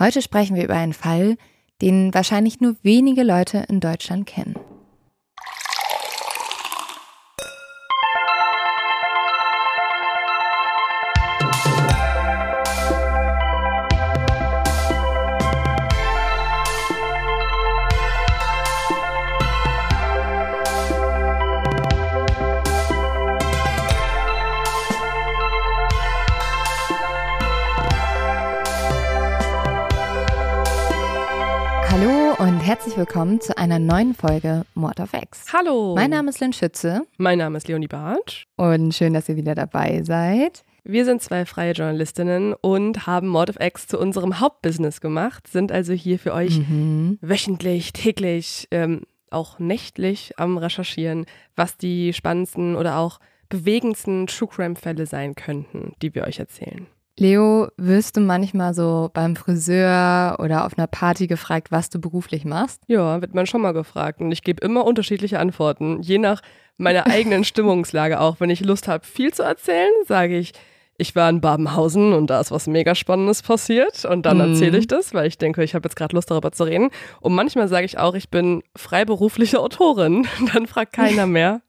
Heute sprechen wir über einen Fall, den wahrscheinlich nur wenige Leute in Deutschland kennen. Willkommen zu einer neuen Folge Mord of X. Hallo. Mein Name ist Lynn Schütze Mein Name ist Leonie Bartsch. und schön, dass ihr wieder dabei seid. Wir sind zwei freie Journalistinnen und haben Mord of X zu unserem Hauptbusiness gemacht, sind also hier für euch Mhm. wöchentlich, täglich, ähm, auch nächtlich am Recherchieren, was die spannendsten oder auch bewegendsten True Crime Fälle sein könnten, die wir euch erzählen. Leo, wirst du manchmal so beim Friseur oder auf einer Party gefragt, was du beruflich machst? Ja, wird man schon mal gefragt und ich gebe immer unterschiedliche Antworten, je nach meiner eigenen Stimmungslage auch. Wenn ich Lust habe, viel zu erzählen, sage ich, ich war in Babenhausen und da ist was mega Spannendes passiert und dann Mhm. erzähle ich das, weil ich denke, ich habe jetzt gerade Lust darüber zu reden. Und manchmal sage ich auch, ich bin freiberufliche Autorin. Dann fragt keiner mehr.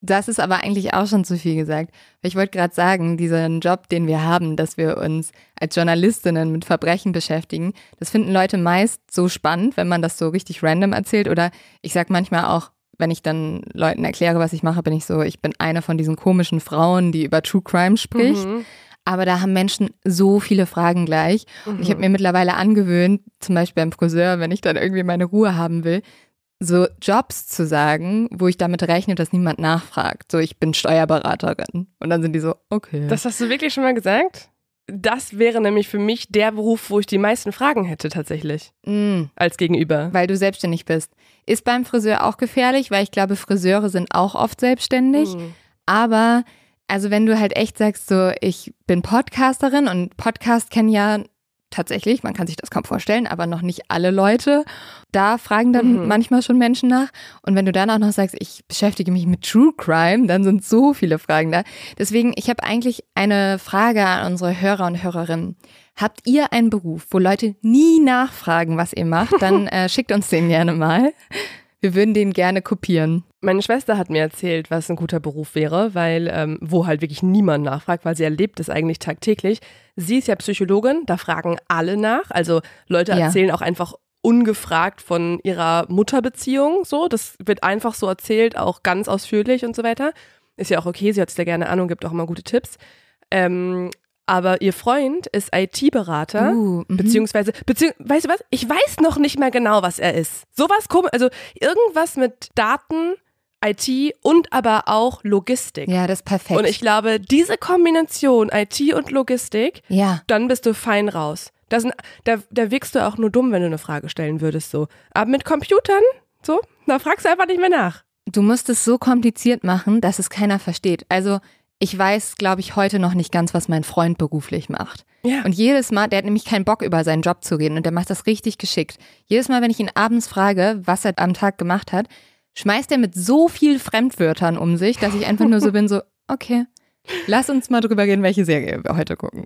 Das ist aber eigentlich auch schon zu viel gesagt. Ich wollte gerade sagen, diesen Job, den wir haben, dass wir uns als Journalistinnen mit Verbrechen beschäftigen, das finden Leute meist so spannend, wenn man das so richtig random erzählt. Oder ich sag manchmal auch, wenn ich dann Leuten erkläre, was ich mache, bin ich so, ich bin eine von diesen komischen Frauen, die über True Crime spricht. Mhm. Aber da haben Menschen so viele Fragen gleich. Und ich habe mir mittlerweile angewöhnt, zum Beispiel beim Friseur, wenn ich dann irgendwie meine Ruhe haben will, so Jobs zu sagen, wo ich damit rechne, dass niemand nachfragt. So, ich bin Steuerberaterin. Und dann sind die so, okay. Das hast du wirklich schon mal gesagt? Das wäre nämlich für mich der Beruf, wo ich die meisten Fragen hätte tatsächlich Mm, als Gegenüber. weil du selbstständig bist. Ist beim Friseur auch gefährlich, weil ich glaube, Friseure sind auch oft selbstständig. Mhm. Aber also wenn du halt echt sagst, so ich bin Podcasterin und Podcast kennen ja tatsächlich, man kann sich das kaum vorstellen, aber noch nicht alle Leute. Da fragen dann Mhm. manchmal schon Menschen nach. Und wenn du dann auch noch sagst, ich beschäftige mich mit True Crime, dann sind so viele Fragen da. Deswegen, ich habe eigentlich eine Frage an unsere Hörer und Hörerinnen. Habt ihr einen Beruf, wo Leute nie nachfragen, was ihr macht, dann äh, schickt uns den gerne mal. Wir würden den gerne kopieren. Meine Schwester hat mir erzählt, was ein guter Beruf wäre, weil ähm, wo halt wirklich niemand nachfragt, weil sie erlebt es eigentlich tagtäglich. Sie ist ja Psychologin, da fragen alle nach. Also Leute Ja. erzählen auch einfach ungefragt von ihrer Mutterbeziehung. So, das wird einfach so erzählt, auch ganz ausführlich und so weiter. Ist ja auch okay, sie hört es da gerne an und gibt auch immer gute Tipps. Ähm, aber ihr Freund ist IT-Berater. Uh, mhm. Beziehungsweise, bezieh weißt du was? Ich weiß noch nicht mehr genau, was er ist. Sowas komisch, also irgendwas mit Daten, IT und aber auch Logistik. Ja, das ist perfekt. Und ich glaube, diese Kombination IT und Logistik, ja. dann bist du fein raus. Das, da, da wirkst du auch nur dumm, wenn du eine Frage stellen würdest, so. Aber mit Computern, so, da fragst du einfach nicht mehr nach. Du musst es so kompliziert machen, dass es keiner versteht. Also ich weiß, glaube ich, heute noch nicht ganz, was mein Freund beruflich macht. Ja. Und jedes Mal, der hat nämlich keinen Bock, über seinen Job zu reden und der macht das richtig geschickt. Jedes Mal, wenn ich ihn abends frage, was er am Tag gemacht hat, schmeißt er mit so viel Fremdwörtern um sich, dass ich einfach nur so bin, so, okay, lass uns mal drüber reden, welche Serie wir heute gucken.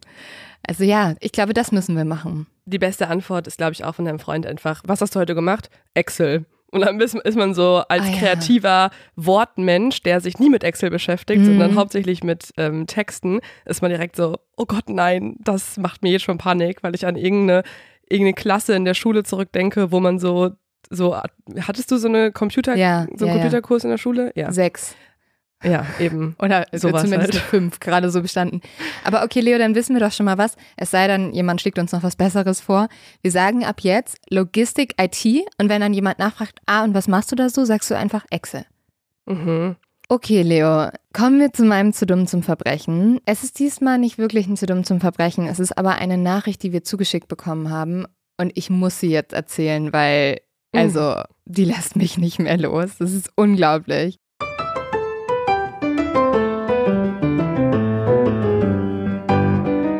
Also ja, ich glaube, das müssen wir machen. Die beste Antwort ist, glaube ich, auch von deinem Freund einfach, was hast du heute gemacht? Excel. Und dann ist, ist man so als Ah, ja. kreativer Wortmensch, der sich nie mit Excel beschäftigt, Mhm. sondern hauptsächlich mit ähm, Texten, ist man direkt so, oh Gott, nein, das macht mir jetzt schon Panik, weil ich an irgendeine, irgendeine Klasse in der Schule zurückdenke, wo man so, so, hattest du so eine Computer, Ja, so einen ja. Computerkurs in der Schule? Ja. Sechs. Ja, eben. Oder Sowas zumindest halt. fünf, gerade so bestanden. Aber okay, Leo, dann wissen wir doch schon mal was. Es sei denn, jemand schlägt uns noch was Besseres vor. Wir sagen ab jetzt Logistik, IT. Und wenn dann jemand nachfragt, ah, und was machst du da so, sagst du einfach Excel. Mhm. Okay, Leo, kommen wir zu meinem zu dumm zum Verbrechen. Es ist diesmal nicht wirklich ein zu dumm zum Verbrechen. Es ist aber eine Nachricht, die wir zugeschickt bekommen haben. Und ich muss sie jetzt erzählen, weil, also, die lässt mich nicht mehr los. Das ist unglaublich.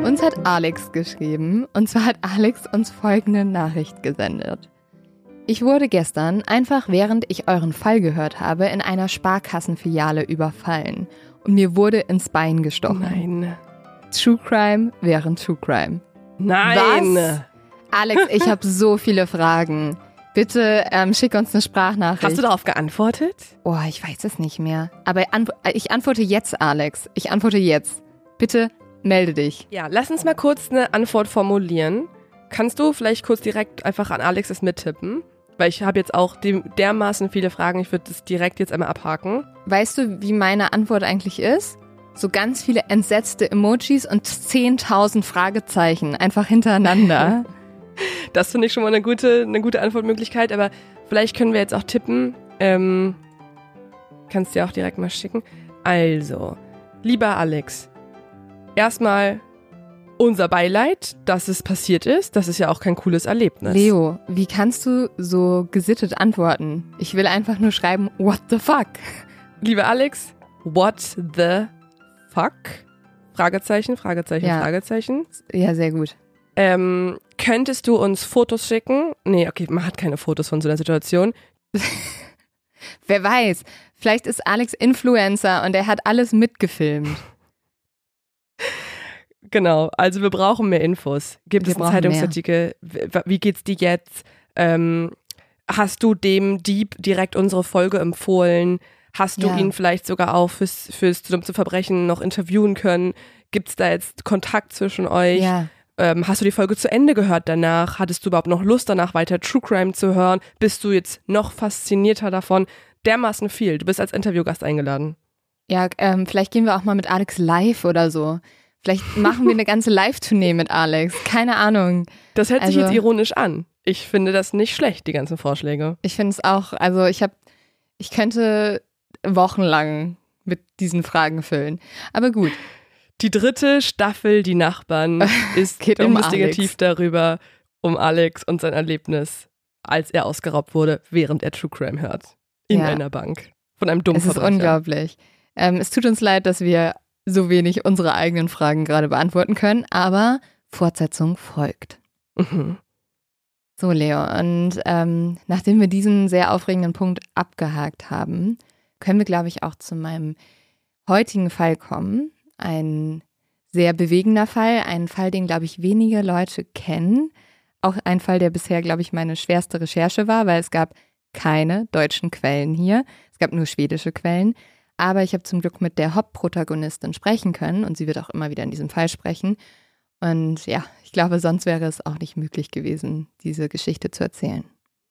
Uns hat Alex geschrieben. Und zwar hat Alex uns folgende Nachricht gesendet. Ich wurde gestern, einfach während ich euren Fall gehört habe, in einer Sparkassenfiliale überfallen und mir wurde ins Bein gestochen. Nein. True Crime während True Crime. Nein. Was? Alex, ich habe so viele Fragen. Bitte ähm, schick uns eine Sprachnachricht. Hast du darauf geantwortet? Oh, ich weiß es nicht mehr. Aber ant ich antworte jetzt, Alex. Ich antworte jetzt. Bitte melde dich. Ja, lass uns mal kurz eine Antwort formulieren. Kannst du vielleicht kurz direkt einfach an Alex es mittippen? Weil ich habe jetzt auch dermaßen viele Fragen, ich würde das direkt jetzt einmal abhaken. Weißt du, wie meine Antwort eigentlich ist? So ganz viele entsetzte Emojis und 10.000 Fragezeichen einfach hintereinander. Das finde ich schon mal eine gute, eine gute Antwortmöglichkeit, aber vielleicht können wir jetzt auch tippen. Ähm, kannst du dir auch direkt mal schicken. Also, lieber Alex, erstmal unser Beileid, dass es passiert ist. Das ist ja auch kein cooles Erlebnis. Leo, wie kannst du so gesittet antworten? Ich will einfach nur schreiben, what the fuck? Lieber Alex, what the fuck? Fragezeichen, Fragezeichen, Ja. Fragezeichen. Ja, sehr gut. Ähm, könntest du uns Fotos schicken? Nee, okay, man hat keine Fotos von so einer Situation. Wer weiß, vielleicht ist Alex Influencer und er hat alles mitgefilmt. Genau, also wir brauchen mehr Infos. Gibt Wir es einen Zeitungsartikel? W- Wie geht's dir jetzt? Ähm, hast du dem Dieb direkt unsere Folge empfohlen? Hast du Ja. ihn vielleicht sogar auch fürs, fürs zu Verbrechen noch interviewen können? Gibt es da jetzt Kontakt zwischen euch? Ja. Ähm, hast du die Folge zu Ende gehört danach? Hattest du überhaupt noch Lust danach weiter True Crime zu hören? Bist du jetzt noch faszinierter davon? Dermaßen viel. Du bist als Interviewgast eingeladen. Ja, ähm, vielleicht gehen wir auch mal mit Alex live oder so. Vielleicht machen wir eine ganze Live-Tournee mit Alex. Keine Ahnung. Das hört sich Also- jetzt ironisch an. Ich finde das nicht schlecht, die ganzen Vorschläge. Ich finde es auch, also ich habe, ich könnte wochenlang mit diesen Fragen füllen. Aber gut, Die dritte Staffel, die Nachbarn, ist Geht um investigativ Alex. darüber, um Alex und sein Erlebnis, als er ausgeraubt wurde, während er True Crime hört. In Ja. einer Bank. Von einem dummen es ist Verbrecher. unglaublich. Ähm, es tut uns leid, dass wir so wenig unsere eigenen Fragen gerade beantworten können, aber Fortsetzung folgt. Mhm. So, Leo, und ähm, nachdem wir diesen sehr aufregenden Punkt abgehakt haben, können wir, glaube ich, auch zu meinem heutigen Fall kommen. Ein sehr bewegender Fall, ein Fall, den, glaube ich, wenige Leute kennen. Auch ein Fall, der bisher, glaube ich, meine schwerste Recherche war, weil es gab keine deutschen Quellen hier. Es gab nur schwedische Quellen. Aber ich habe zum Glück mit der Hauptprotagonistin sprechen können und sie wird auch immer wieder in diesem Fall sprechen. Und ja, ich glaube, sonst wäre es auch nicht möglich gewesen, diese Geschichte zu erzählen.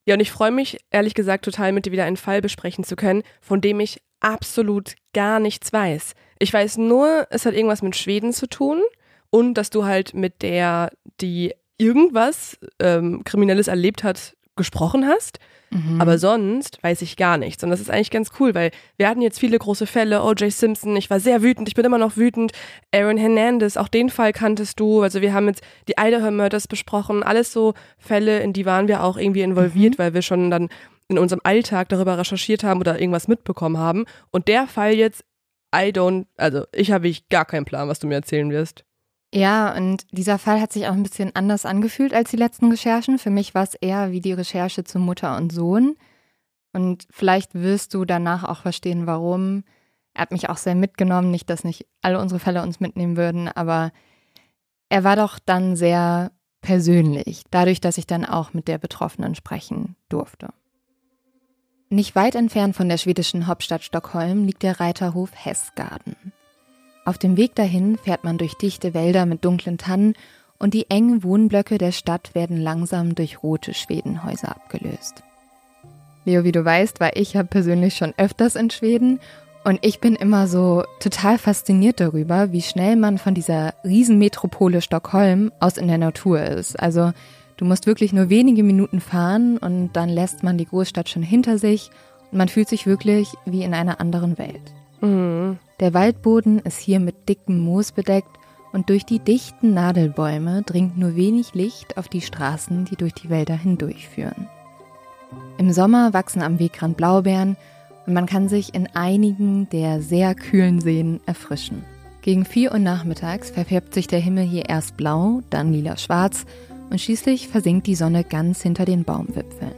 Ja, und ich freue mich, ehrlich gesagt, total mit dir wieder einen Fall besprechen zu können, von dem ich absolut gar nichts weiß. Ich weiß nur, es hat irgendwas mit Schweden zu tun und dass du halt mit der, die irgendwas ähm, Kriminelles erlebt hat, gesprochen hast. Mhm. Aber sonst weiß ich gar nichts. Und das ist eigentlich ganz cool, weil wir hatten jetzt viele große Fälle. O.J. Simpson, ich war sehr wütend, ich bin immer noch wütend. Aaron Hernandez, auch den Fall kanntest du. Also wir haben jetzt die Idaho Murders besprochen. Alles so Fälle, in die waren wir auch irgendwie involviert, weil wir schon dann in unserem Alltag darüber recherchiert haben oder irgendwas mitbekommen haben. Und der Fall jetzt, I don't, also ich habe ich gar keinen Plan, was du mir erzählen wirst. Ja, und dieser Fall hat sich auch ein bisschen anders angefühlt als die letzten Recherchen. Für mich war es eher wie die Recherche zu Mutter und Sohn. Und vielleicht wirst du danach auch verstehen, warum. Er hat mich auch sehr mitgenommen. Nicht, dass nicht alle unsere Fälle uns mitnehmen würden, aber er war doch dann sehr persönlich, dadurch, dass ich dann auch mit der Betroffenen sprechen durfte. Nicht weit entfernt von der schwedischen Hauptstadt Stockholm liegt der Reiterhof Hässgarden. Auf dem Weg dahin fährt man durch dichte Wälder mit dunklen Tannen und die engen Wohnblöcke der Stadt werden langsam durch rote Schwedenhäuser abgelöst. Leo, wie du weißt, war ich ja persönlich schon öfters in Schweden und ich bin immer so total fasziniert darüber, wie schnell man von dieser Riesenmetropole Stockholm aus in der Natur ist. Also du musst wirklich nur wenige Minuten fahren und dann lässt man die Großstadt schon hinter sich und man fühlt sich wirklich wie in einer anderen Welt. Mhm. Der Waldboden ist hier mit dickem Moos bedeckt und durch die dichten Nadelbäume dringt nur wenig Licht auf die Straßen, die durch die Wälder hindurchführen. Im Sommer wachsen am Wegrand Blaubeeren und man kann sich in einigen der sehr kühlen Seen erfrischen. Gegen 4 Uhr nachmittags verfärbt sich der Himmel hier erst blau, dann lila-schwarz und schließlich versinkt die Sonne ganz hinter den Baumwipfeln.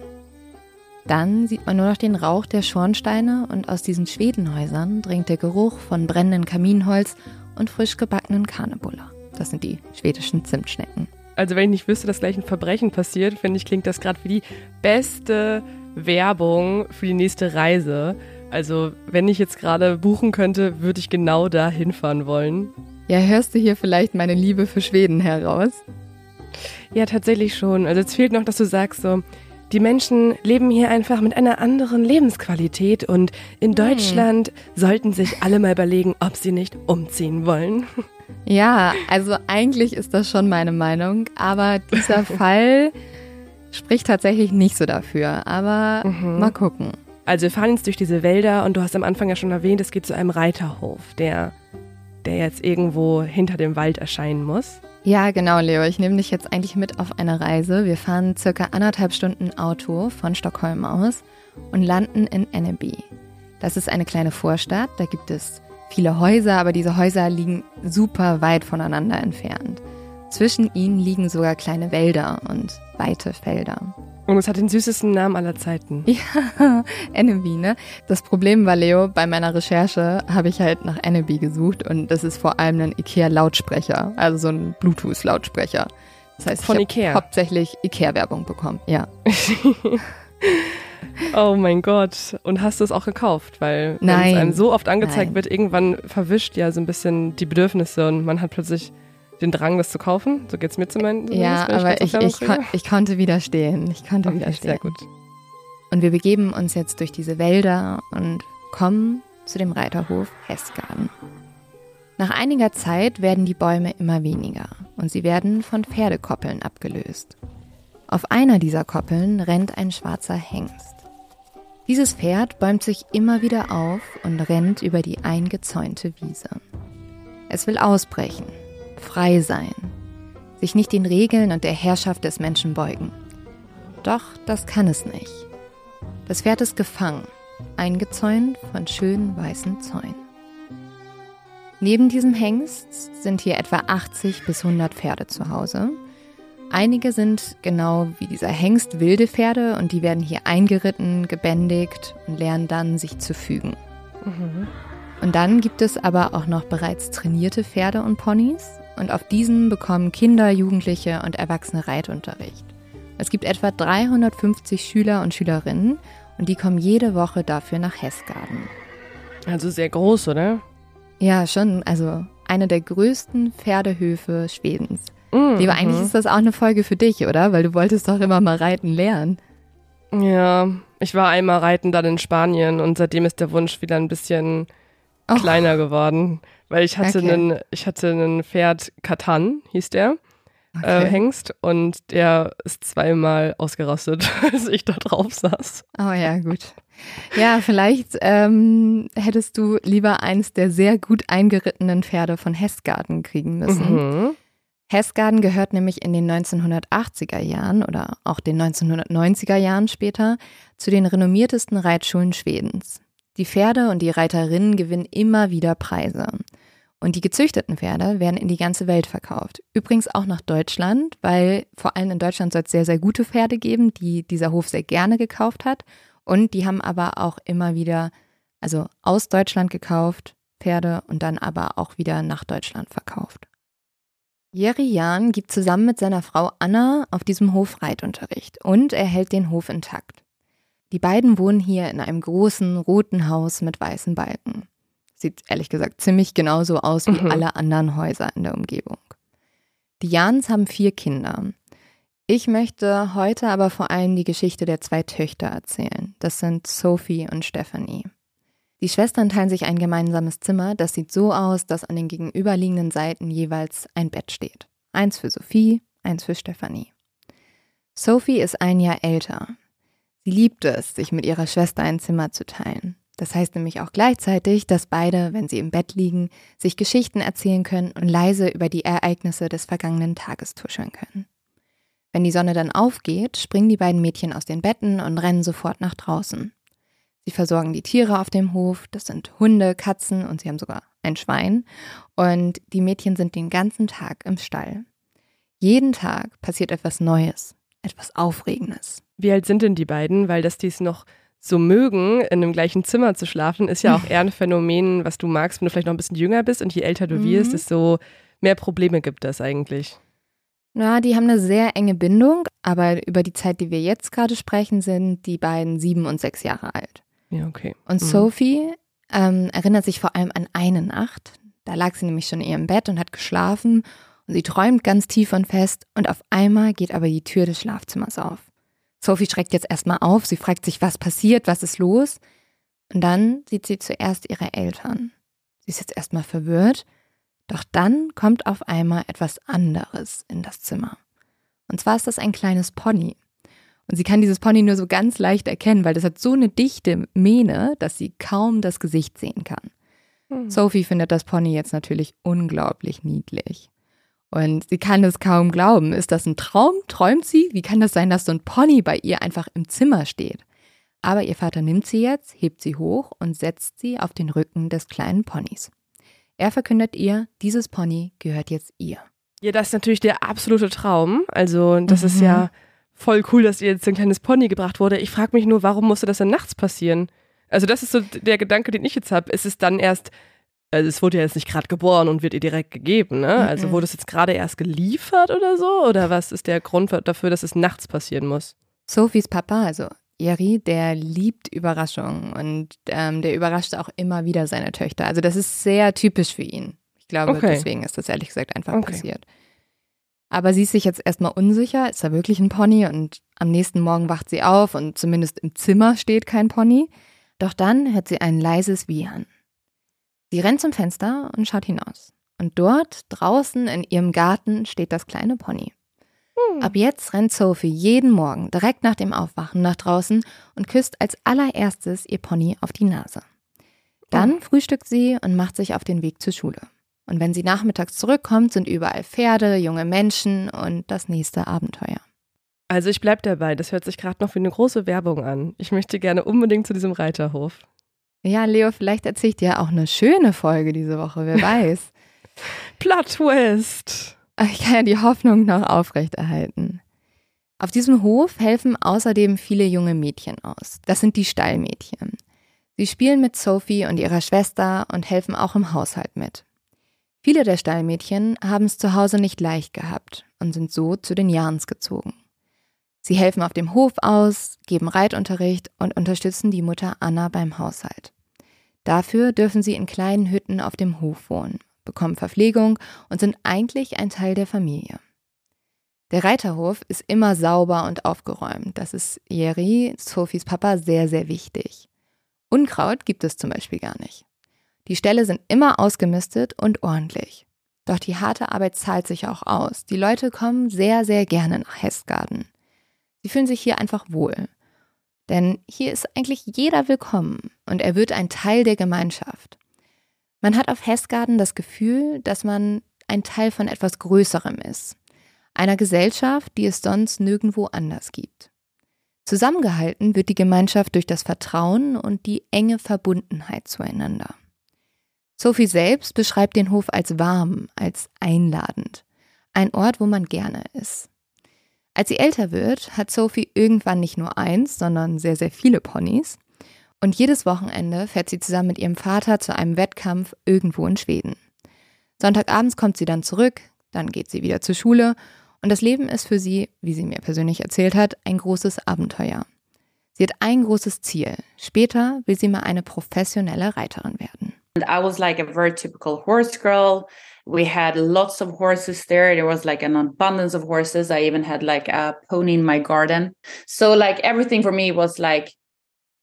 Dann sieht man nur noch den Rauch der Schornsteine und aus diesen Schwedenhäusern dringt der Geruch von brennendem Kaminholz und frisch gebackenen Karnebuller. Das sind die schwedischen Zimtschnecken. Also wenn ich nicht wüsste, dass gleich ein Verbrechen passiert, finde ich, klingt das gerade wie die beste Werbung für die nächste Reise. Also wenn ich jetzt gerade buchen könnte, würde ich genau da hinfahren wollen. Ja, hörst du hier vielleicht meine Liebe für Schweden heraus? Ja, tatsächlich schon. Also es fehlt noch, dass du sagst so, die Menschen leben hier einfach mit einer anderen Lebensqualität und in hm. Deutschland hm. sollten sich alle mal überlegen, ob sie nicht umziehen wollen. Ja, also eigentlich ist das schon meine Meinung, aber dieser Fall spricht tatsächlich nicht so dafür. Aber mhm. mal gucken. Also wir fahren jetzt durch diese Wälder und du hast am Anfang ja schon erwähnt, es geht zu einem Reiterhof, der, der jetzt irgendwo hinter dem Wald erscheinen muss. Ja, genau, Leo. Ich nehme dich jetzt eigentlich mit auf eine Reise. Wir fahren circa anderthalb Stunden Auto von Stockholm aus und landen in Enneby. Das ist eine kleine Vorstadt. Da gibt es viele Häuser, aber diese Häuser liegen super weit voneinander entfernt. Zwischen ihnen liegen sogar kleine Wälder und weite Felder. Und es hat den süßesten Namen aller Zeiten. Ja, Enemy, ne? Das Problem war, Leo, bei meiner Recherche habe ich halt nach Enemy gesucht und das ist vor allem ein IKEA-Lautsprecher, also so ein Bluetooth-Lautsprecher. Das heißt, Von ich Ikea. hauptsächlich IKEA-Werbung bekommen, ja. oh mein Gott. Und hast du es auch gekauft? Weil wenn es einem so oft angezeigt Nein. wird, irgendwann verwischt ja so ein bisschen die Bedürfnisse und man hat plötzlich den Drang, das zu kaufen. So geht es mir zu meinen. Ja, aber ich, ich, kon ich, konnte widerstehen. Ich konnte okay, widerstehen. Sehr gut. Und wir begeben uns jetzt durch diese Wälder und kommen zu dem Reiterhof Hessgarten. Nach einiger Zeit werden die Bäume immer weniger und sie werden von Pferdekoppeln abgelöst. Auf einer dieser Koppeln rennt ein schwarzer Hengst. Dieses Pferd bäumt sich immer wieder auf und rennt über die eingezäunte Wiese. Es will ausbrechen, frei sein, sich nicht den Regeln und der Herrschaft des Menschen beugen. Doch das kann es nicht. Das Pferd ist gefangen, eingezäunt von schönen weißen Zäunen. Neben diesem Hengst sind hier etwa 80 bis 100 Pferde zu Hause. Einige sind genau wie dieser Hengst wilde Pferde und die werden hier eingeritten, gebändigt und lernen dann, sich zu fügen. Mhm. Und dann gibt es aber auch noch bereits trainierte Pferde und Ponys und auf diesen bekommen Kinder, Jugendliche und Erwachsene Reitunterricht. Es gibt etwa 350 Schüler und Schülerinnen und die kommen jede Woche dafür nach Hessgarten. Also sehr groß, oder? Ja, schon. Also eine der größten Pferdehöfe Schwedens. Mhm. Lieber, eigentlich ist das auch eine Folge für dich, oder? Weil du wolltest doch immer mal reiten lernen. Ja, ich war einmal reiten dann in Spanien und seitdem ist der Wunsch wieder ein bisschen oh. kleiner geworden. Weil ich hatte okay. einen, ich hatte einen Pferd Katan, hieß der. Äh, okay. Äh, Hengst und der ist zweimal ausgerastet, als ich da drauf saß. Oh ja, gut. Ja, vielleicht ähm, hättest du lieber eins der sehr gut eingerittenen Pferde von Hessgarten kriegen müssen. Mhm. Hessgarten gehört nämlich in den 1980er Jahren oder auch den 1990er Jahren später zu den renommiertesten Reitschulen Schwedens. Die Pferde und die Reiterinnen gewinnen immer wieder Preise. Und die gezüchteten Pferde werden in die ganze Welt verkauft. Übrigens auch nach Deutschland, weil vor allem in Deutschland soll es sehr, sehr gute Pferde geben, die dieser Hof sehr gerne gekauft hat. Und die haben aber auch immer wieder, also aus Deutschland gekauft, Pferde und dann aber auch wieder nach Deutschland verkauft. Jerry Jahn gibt zusammen mit seiner Frau Anna auf diesem Hof Reitunterricht und er hält den Hof intakt. Die beiden wohnen hier in einem großen roten Haus mit weißen Balken. Sieht ehrlich gesagt ziemlich genauso aus wie mhm. alle anderen Häuser in der Umgebung. Die Jans haben vier Kinder. Ich möchte heute aber vor allem die Geschichte der zwei Töchter erzählen. Das sind Sophie und Stephanie. Die Schwestern teilen sich ein gemeinsames Zimmer. Das sieht so aus, dass an den gegenüberliegenden Seiten jeweils ein Bett steht. Eins für Sophie, eins für Stephanie. Sophie ist ein Jahr älter. Sie liebt es, sich mit ihrer Schwester ein Zimmer zu teilen. Das heißt nämlich auch gleichzeitig, dass beide, wenn sie im Bett liegen, sich Geschichten erzählen können und leise über die Ereignisse des vergangenen Tages tuscheln können. Wenn die Sonne dann aufgeht, springen die beiden Mädchen aus den Betten und rennen sofort nach draußen. Sie versorgen die Tiere auf dem Hof, das sind Hunde, Katzen und sie haben sogar ein Schwein. Und die Mädchen sind den ganzen Tag im Stall. Jeden Tag passiert etwas Neues, etwas Aufregendes. Wie alt sind denn die beiden? Weil dass dies noch so mögen, in einem gleichen Zimmer zu schlafen, ist ja auch eher ein Phänomen, was du magst, wenn du vielleicht noch ein bisschen jünger bist und je älter du mhm. wirst, desto mehr Probleme gibt es eigentlich. Na, die haben eine sehr enge Bindung, aber über die Zeit, die wir jetzt gerade sprechen, sind die beiden sieben und sechs Jahre alt. Ja, okay. Und mhm. Sophie ähm, erinnert sich vor allem an eine Nacht. Da lag sie nämlich schon in ihrem Bett und hat geschlafen und sie träumt ganz tief und fest und auf einmal geht aber die Tür des Schlafzimmers auf. Sophie schreckt jetzt erstmal auf, sie fragt sich, was passiert, was ist los? Und dann sieht sie zuerst ihre Eltern. Sie ist jetzt erstmal verwirrt doch dann kommt auf einmal etwas anderes in das Zimmer. Und zwar ist das ein kleines Pony. Und sie kann dieses Pony nur so ganz leicht erkennen, weil das hat so eine dichte Mähne, dass sie kaum das Gesicht sehen kann. Mhm. Sophie findet das Pony jetzt natürlich unglaublich niedlich. Und sie kann es kaum glauben. Ist das ein Traum? Träumt sie? Wie kann das sein, dass so ein Pony bei ihr einfach im Zimmer steht? Aber ihr Vater nimmt sie jetzt, hebt sie hoch und setzt sie auf den Rücken des kleinen Ponys. Er verkündet ihr, dieses Pony gehört jetzt ihr. Ja, das ist natürlich der absolute Traum. Also, das mhm. ist ja voll cool, dass ihr jetzt ein kleines Pony gebracht wurde. Ich frage mich nur, warum musste das dann nachts passieren? Also, das ist so der Gedanke, den ich jetzt habe. Ist es dann erst, also es wurde ja jetzt nicht gerade geboren und wird ihr direkt gegeben, ne? Mhm. Also wurde es jetzt gerade erst geliefert oder so? Oder was ist der Grund dafür, dass es nachts passieren muss? Sophies Papa, also Eri, der liebt Überraschungen und ähm, der überrascht auch immer wieder seine Töchter. Also das ist sehr typisch für ihn. Ich glaube, okay. deswegen ist das ehrlich gesagt einfach okay. passiert. Aber sie ist sich jetzt erstmal unsicher, ist da wirklich ein Pony? Und am nächsten Morgen wacht sie auf und zumindest im Zimmer steht kein Pony. Doch dann hört sie ein leises Wiehern. Sie rennt zum Fenster und schaut hinaus. Und dort, draußen in ihrem Garten, steht das kleine Pony. Hm. Ab jetzt rennt Sophie jeden Morgen direkt nach dem Aufwachen nach draußen und küsst als allererstes ihr Pony auf die Nase. Dann oh. frühstückt sie und macht sich auf den Weg zur Schule. Und wenn sie nachmittags zurückkommt, sind überall Pferde, junge Menschen und das nächste Abenteuer. Also ich bleib dabei, das hört sich gerade noch wie eine große Werbung an. Ich möchte gerne unbedingt zu diesem Reiterhof. Ja, Leo, vielleicht erzähle ich dir auch eine schöne Folge diese Woche, wer weiß. Plot Twist. Ich kann ja die Hoffnung noch aufrechterhalten. Auf diesem Hof helfen außerdem viele junge Mädchen aus. Das sind die Stallmädchen. Sie spielen mit Sophie und ihrer Schwester und helfen auch im Haushalt mit. Viele der Stallmädchen haben es zu Hause nicht leicht gehabt und sind so zu den Jans gezogen. Sie helfen auf dem Hof aus, geben Reitunterricht und unterstützen die Mutter Anna beim Haushalt. Dafür dürfen sie in kleinen Hütten auf dem Hof wohnen bekommen Verpflegung und sind eigentlich ein Teil der Familie. Der Reiterhof ist immer sauber und aufgeräumt. Das ist Jerry, Sophies Papa, sehr, sehr wichtig. Unkraut gibt es zum Beispiel gar nicht. Die Ställe sind immer ausgemistet und ordentlich. Doch die harte Arbeit zahlt sich auch aus. Die Leute kommen sehr, sehr gerne nach Hestgarten. Sie fühlen sich hier einfach wohl. Denn hier ist eigentlich jeder willkommen und er wird ein Teil der Gemeinschaft. Man hat auf Hessgarten das Gefühl, dass man ein Teil von etwas Größerem ist. Einer Gesellschaft, die es sonst nirgendwo anders gibt. Zusammengehalten wird die Gemeinschaft durch das Vertrauen und die enge Verbundenheit zueinander. Sophie selbst beschreibt den Hof als warm, als einladend. Ein Ort, wo man gerne ist. Als sie älter wird, hat Sophie irgendwann nicht nur eins, sondern sehr, sehr viele Ponys. Und jedes Wochenende fährt sie zusammen mit ihrem Vater zu einem Wettkampf irgendwo in Schweden. Sonntagabends kommt sie dann zurück, dann geht sie wieder zur Schule und das Leben ist für sie, wie sie mir persönlich erzählt hat, ein großes Abenteuer. Sie hat ein großes Ziel. Später will sie mal eine professionelle Reiterin werden. And I was like a very typical horse girl. We had lots of horses there. There was like an abundance of horses. I even had like a pony in my garden. So like everything for me was like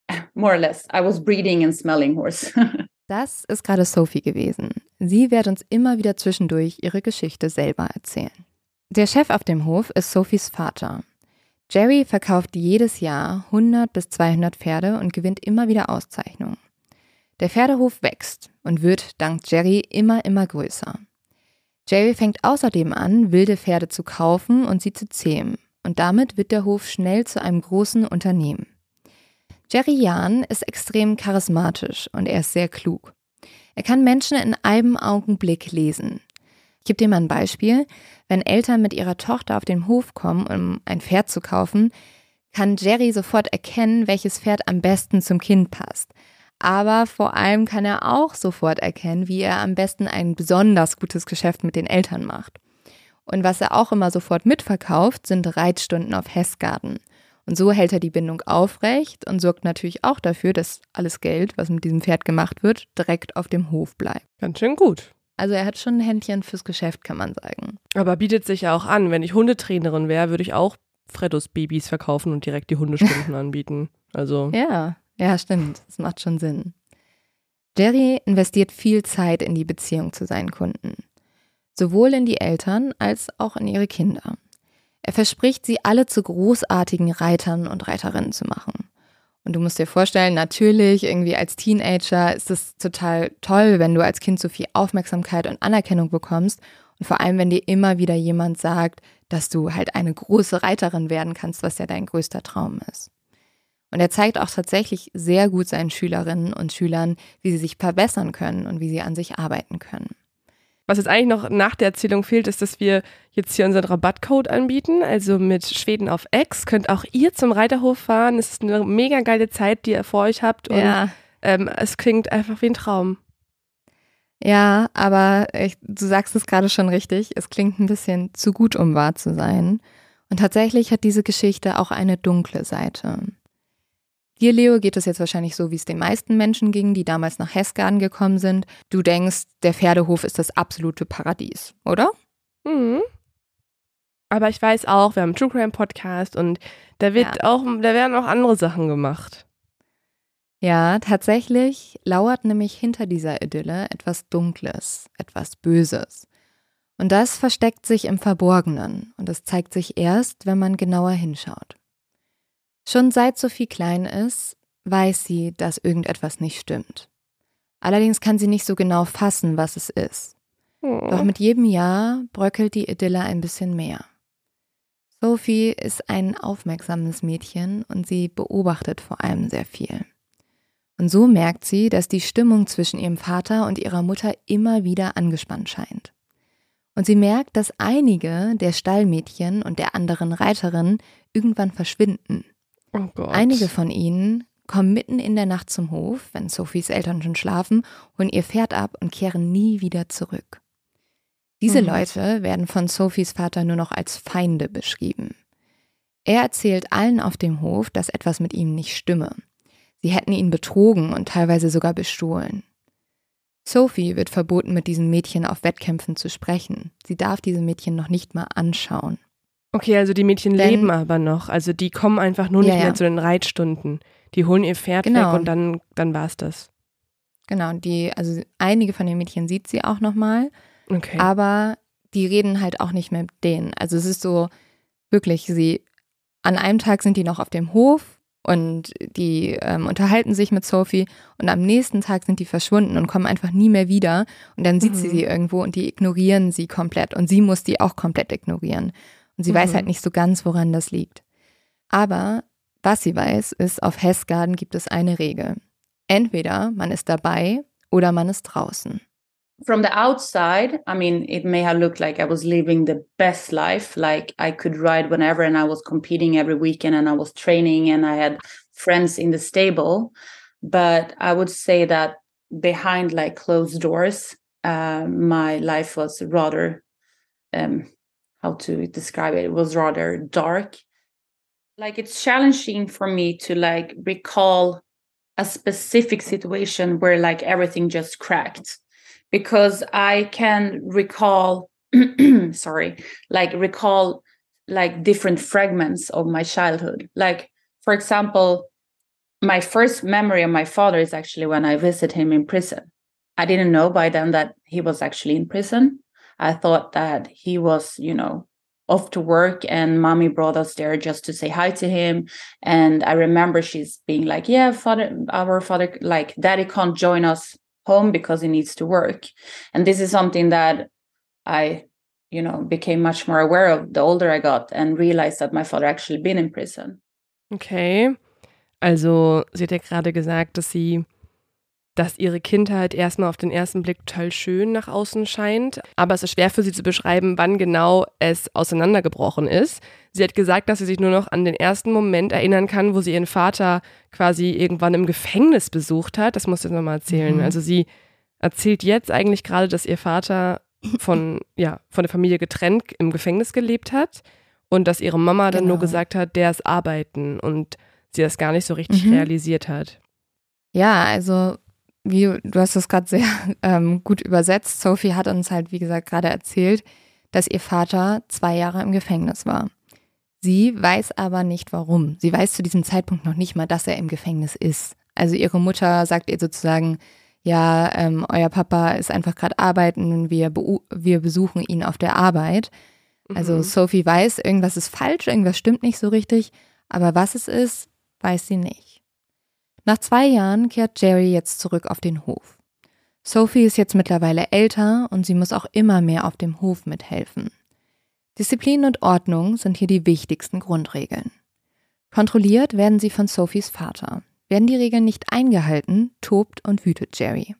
more or less. I was breeding and smelling horse. das ist gerade Sophie gewesen. Sie wird uns immer wieder zwischendurch ihre Geschichte selber erzählen. Der Chef auf dem Hof ist Sophies Vater. Jerry verkauft jedes Jahr 100 bis 200 Pferde und gewinnt immer wieder Auszeichnungen. Der Pferdehof wächst und wird dank Jerry immer, immer größer. Jerry fängt außerdem an, wilde Pferde zu kaufen und sie zu zähmen. Und damit wird der Hof schnell zu einem großen Unternehmen. Jerry Jahn ist extrem charismatisch und er ist sehr klug. Er kann Menschen in einem Augenblick lesen. Ich gebe dir mal ein Beispiel. Wenn Eltern mit ihrer Tochter auf den Hof kommen, um ein Pferd zu kaufen, kann Jerry sofort erkennen, welches Pferd am besten zum Kind passt. Aber vor allem kann er auch sofort erkennen, wie er am besten ein besonders gutes Geschäft mit den Eltern macht. Und was er auch immer sofort mitverkauft, sind Reitstunden auf Hessgarten. Und so hält er die Bindung aufrecht und sorgt natürlich auch dafür, dass alles Geld, was mit diesem Pferd gemacht wird, direkt auf dem Hof bleibt. Ganz schön gut. Also er hat schon ein Händchen fürs Geschäft, kann man sagen. Aber bietet sich ja auch an. Wenn ich Hundetrainerin wäre, würde ich auch Freddos Babys verkaufen und direkt die Hundestunden anbieten. Also. Ja, ja, stimmt. Das macht schon Sinn. Jerry investiert viel Zeit in die Beziehung zu seinen Kunden. Sowohl in die Eltern als auch in ihre Kinder. Er verspricht, sie alle zu großartigen Reitern und Reiterinnen zu machen. Und du musst dir vorstellen, natürlich, irgendwie als Teenager ist es total toll, wenn du als Kind so viel Aufmerksamkeit und Anerkennung bekommst. Und vor allem, wenn dir immer wieder jemand sagt, dass du halt eine große Reiterin werden kannst, was ja dein größter Traum ist. Und er zeigt auch tatsächlich sehr gut seinen Schülerinnen und Schülern, wie sie sich verbessern können und wie sie an sich arbeiten können. Was jetzt eigentlich noch nach der Erzählung fehlt, ist, dass wir jetzt hier unseren Rabattcode anbieten. Also mit Schweden auf X könnt auch ihr zum Reiterhof fahren. Es ist eine mega geile Zeit, die ihr vor euch habt. Und Ja. ähm, es klingt einfach wie ein Traum. Ja, aber ich, du sagst es gerade schon richtig. Es klingt ein bisschen zu gut, um wahr zu sein. Und tatsächlich hat diese Geschichte auch eine dunkle Seite. Dir, Leo, geht es jetzt wahrscheinlich so, wie es den meisten Menschen ging, die damals nach Hessgarden gekommen sind. Du denkst, der Pferdehof ist das absolute Paradies, oder? Mhm. Aber ich weiß auch, wir haben einen True Crime Podcast und da wird auch, da werden auch andere Sachen gemacht. Ja, tatsächlich lauert nämlich hinter dieser Idylle etwas Dunkles, etwas Böses. Und das versteckt sich im Verborgenen und es zeigt sich erst, wenn man genauer hinschaut. Schon seit Sophie klein ist, weiß sie, dass irgendetwas nicht stimmt. Allerdings kann sie nicht so genau fassen, was es ist. Doch mit jedem Jahr bröckelt die Idylle ein bisschen mehr. Sophie ist ein aufmerksames Mädchen und sie beobachtet vor allem sehr viel. Und so merkt sie, dass die Stimmung zwischen ihrem Vater und ihrer Mutter immer wieder angespannt scheint. Und sie merkt, dass einige der Stallmädchen und der anderen Reiterinnen irgendwann verschwinden. Oh. Einige von ihnen kommen mitten in der Nacht zum Hof, wenn Sophies Eltern schon schlafen, holen ihr Pferd ab und kehren nie wieder zurück. Diese Mhm. Leute werden von Sophies Vater nur noch als Feinde beschrieben. Er erzählt allen auf dem Hof, dass etwas mit ihm nicht stimme. Sie hätten ihn betrogen und teilweise sogar bestohlen. Sophie wird verboten, mit diesen Mädchen auf Wettkämpfen zu sprechen. Sie darf diese Mädchen noch nicht mal anschauen. Okay, also die Mädchen Denn- leben aber noch. Also die kommen einfach nur Ja, nicht ja. mehr zu den Reitstunden. Die holen ihr Pferd Genau. weg und dann, dann war's das. Genau, die, also einige von den Mädchen sieht sie auch nochmal. Okay. aber die reden halt auch nicht mehr mit denen. Also es ist so wirklich, sie an einem Tag sind die noch auf dem Hof und die ähm, unterhalten sich mit Sophie und am nächsten Tag sind die verschwunden und kommen einfach nie mehr wieder und dann sieht sie Mhm. sie irgendwo und die ignorieren sie komplett und sie muss die auch komplett ignorieren. Und sie weiß Mhm. halt nicht so ganz, woran das liegt. Aber was sie weiß, ist, auf Hessgarden gibt es eine Regel. Entweder man ist dabei oder man ist draußen. from the outside, I mean, it may have looked like I was living the best life. Like I could ride whenever, and I was competing every weekend, and I was training, and I had friends in the stable. But I would say that behind like closed doors, uh, my life was rather, um, how to describe it? It was rather dark. Like it's challenging for me to like recall a specific situation where like everything just cracked because I can recall, sorry, like recall like different fragments of my childhood. Like, for example, my first memory of my father is actually when I visit him in prison. I didn't know by then that he was actually in prison. I thought that he was, you know, off to work and mommy brought us there just to say hi to him. And I remember she's being like, Yeah, father, our father, like, daddy can't join us home because he needs to work and this is something that i you know became much more aware of the older i got and realized that my father actually been in prison Okay. Also, sie hat ja gerade gesagt, dass sie, dass ihre Kindheit erstmal auf den ersten Blick total schön nach außen scheint. Aber es ist schwer für sie zu beschreiben, wann genau es auseinandergebrochen ist. Sie hat gesagt, dass sie sich nur noch an den ersten Moment erinnern kann, wo sie ihren Vater quasi irgendwann im Gefängnis besucht hat. Das muss ich nochmal erzählen. Mhm. Also sie erzählt jetzt eigentlich gerade, dass ihr Vater von, ja, von der Familie getrennt im Gefängnis gelebt hat und dass ihre Mama dann Genau. nur gesagt hat, der ist arbeiten und sie das gar nicht so richtig Mhm. realisiert hat. Ja, also wie du hast das gerade sehr ähm, gut übersetzt. Sophie hat uns halt, wie gesagt, gerade erzählt, dass ihr Vater zwei Jahre im Gefängnis war. Sie weiß aber nicht warum. Sie weiß zu diesem Zeitpunkt noch nicht mal, dass er im Gefängnis ist. Also ihre Mutter sagt ihr sozusagen, ja, ähm, euer Papa ist einfach gerade arbeiten, wir, beu- wir besuchen ihn auf der Arbeit. Also Mhm. Sophie weiß, irgendwas ist falsch, irgendwas stimmt nicht so richtig, aber was es ist, weiß sie nicht. Nach zwei Jahren kehrt Jerry jetzt zurück auf den Hof. Sophie ist jetzt mittlerweile älter und sie muss auch immer mehr auf dem Hof mithelfen. Disziplin und Ordnung sind hier die wichtigsten Grundregeln. Kontrolliert werden sie von Sophies Vater. Werden die Regeln nicht eingehalten, tobt und wütet Jerry.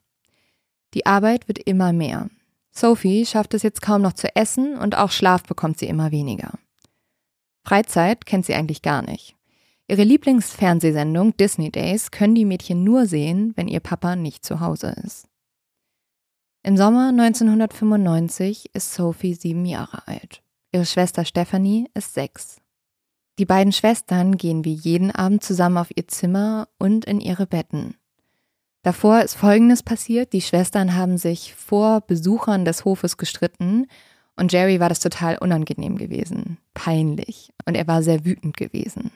Die Arbeit wird immer mehr. Sophie schafft es jetzt kaum noch zu essen und auch Schlaf bekommt sie immer weniger. Freizeit kennt sie eigentlich gar nicht. Ihre Lieblingsfernsehsendung Disney Days können die Mädchen nur sehen, wenn ihr Papa nicht zu Hause ist. Im Sommer 1995 ist Sophie sieben Jahre alt. Ihre Schwester Stephanie ist sechs. Die beiden Schwestern gehen wie jeden Abend zusammen auf ihr Zimmer und in ihre Betten. Davor ist Folgendes passiert. Die Schwestern haben sich vor Besuchern des Hofes gestritten und Jerry war das total unangenehm gewesen, peinlich und er war sehr wütend gewesen.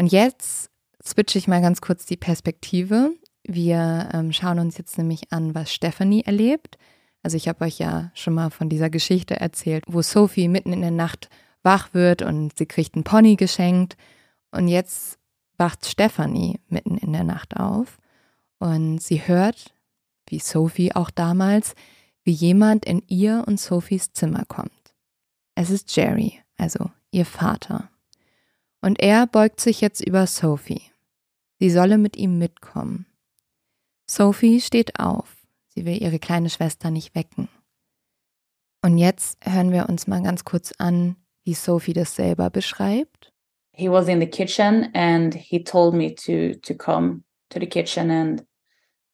Und jetzt switche ich mal ganz kurz die Perspektive. Wir ähm, schauen uns jetzt nämlich an, was Stephanie erlebt. Also ich habe euch ja schon mal von dieser Geschichte erzählt, wo Sophie mitten in der Nacht wach wird und sie kriegt einen Pony geschenkt. Und jetzt wacht Stephanie mitten in der Nacht auf und sie hört, wie Sophie auch damals, wie jemand in ihr und Sophies Zimmer kommt. Es ist Jerry, also ihr Vater. Und er beugt sich jetzt über Sophie. Sie solle mit ihm mitkommen. Sophie steht auf. Sie will ihre kleine Schwester nicht wecken. Und jetzt hören wir uns mal ganz kurz an, wie Sophie das selber beschreibt. he was in the kitchen and he told me to to come to the kitchen and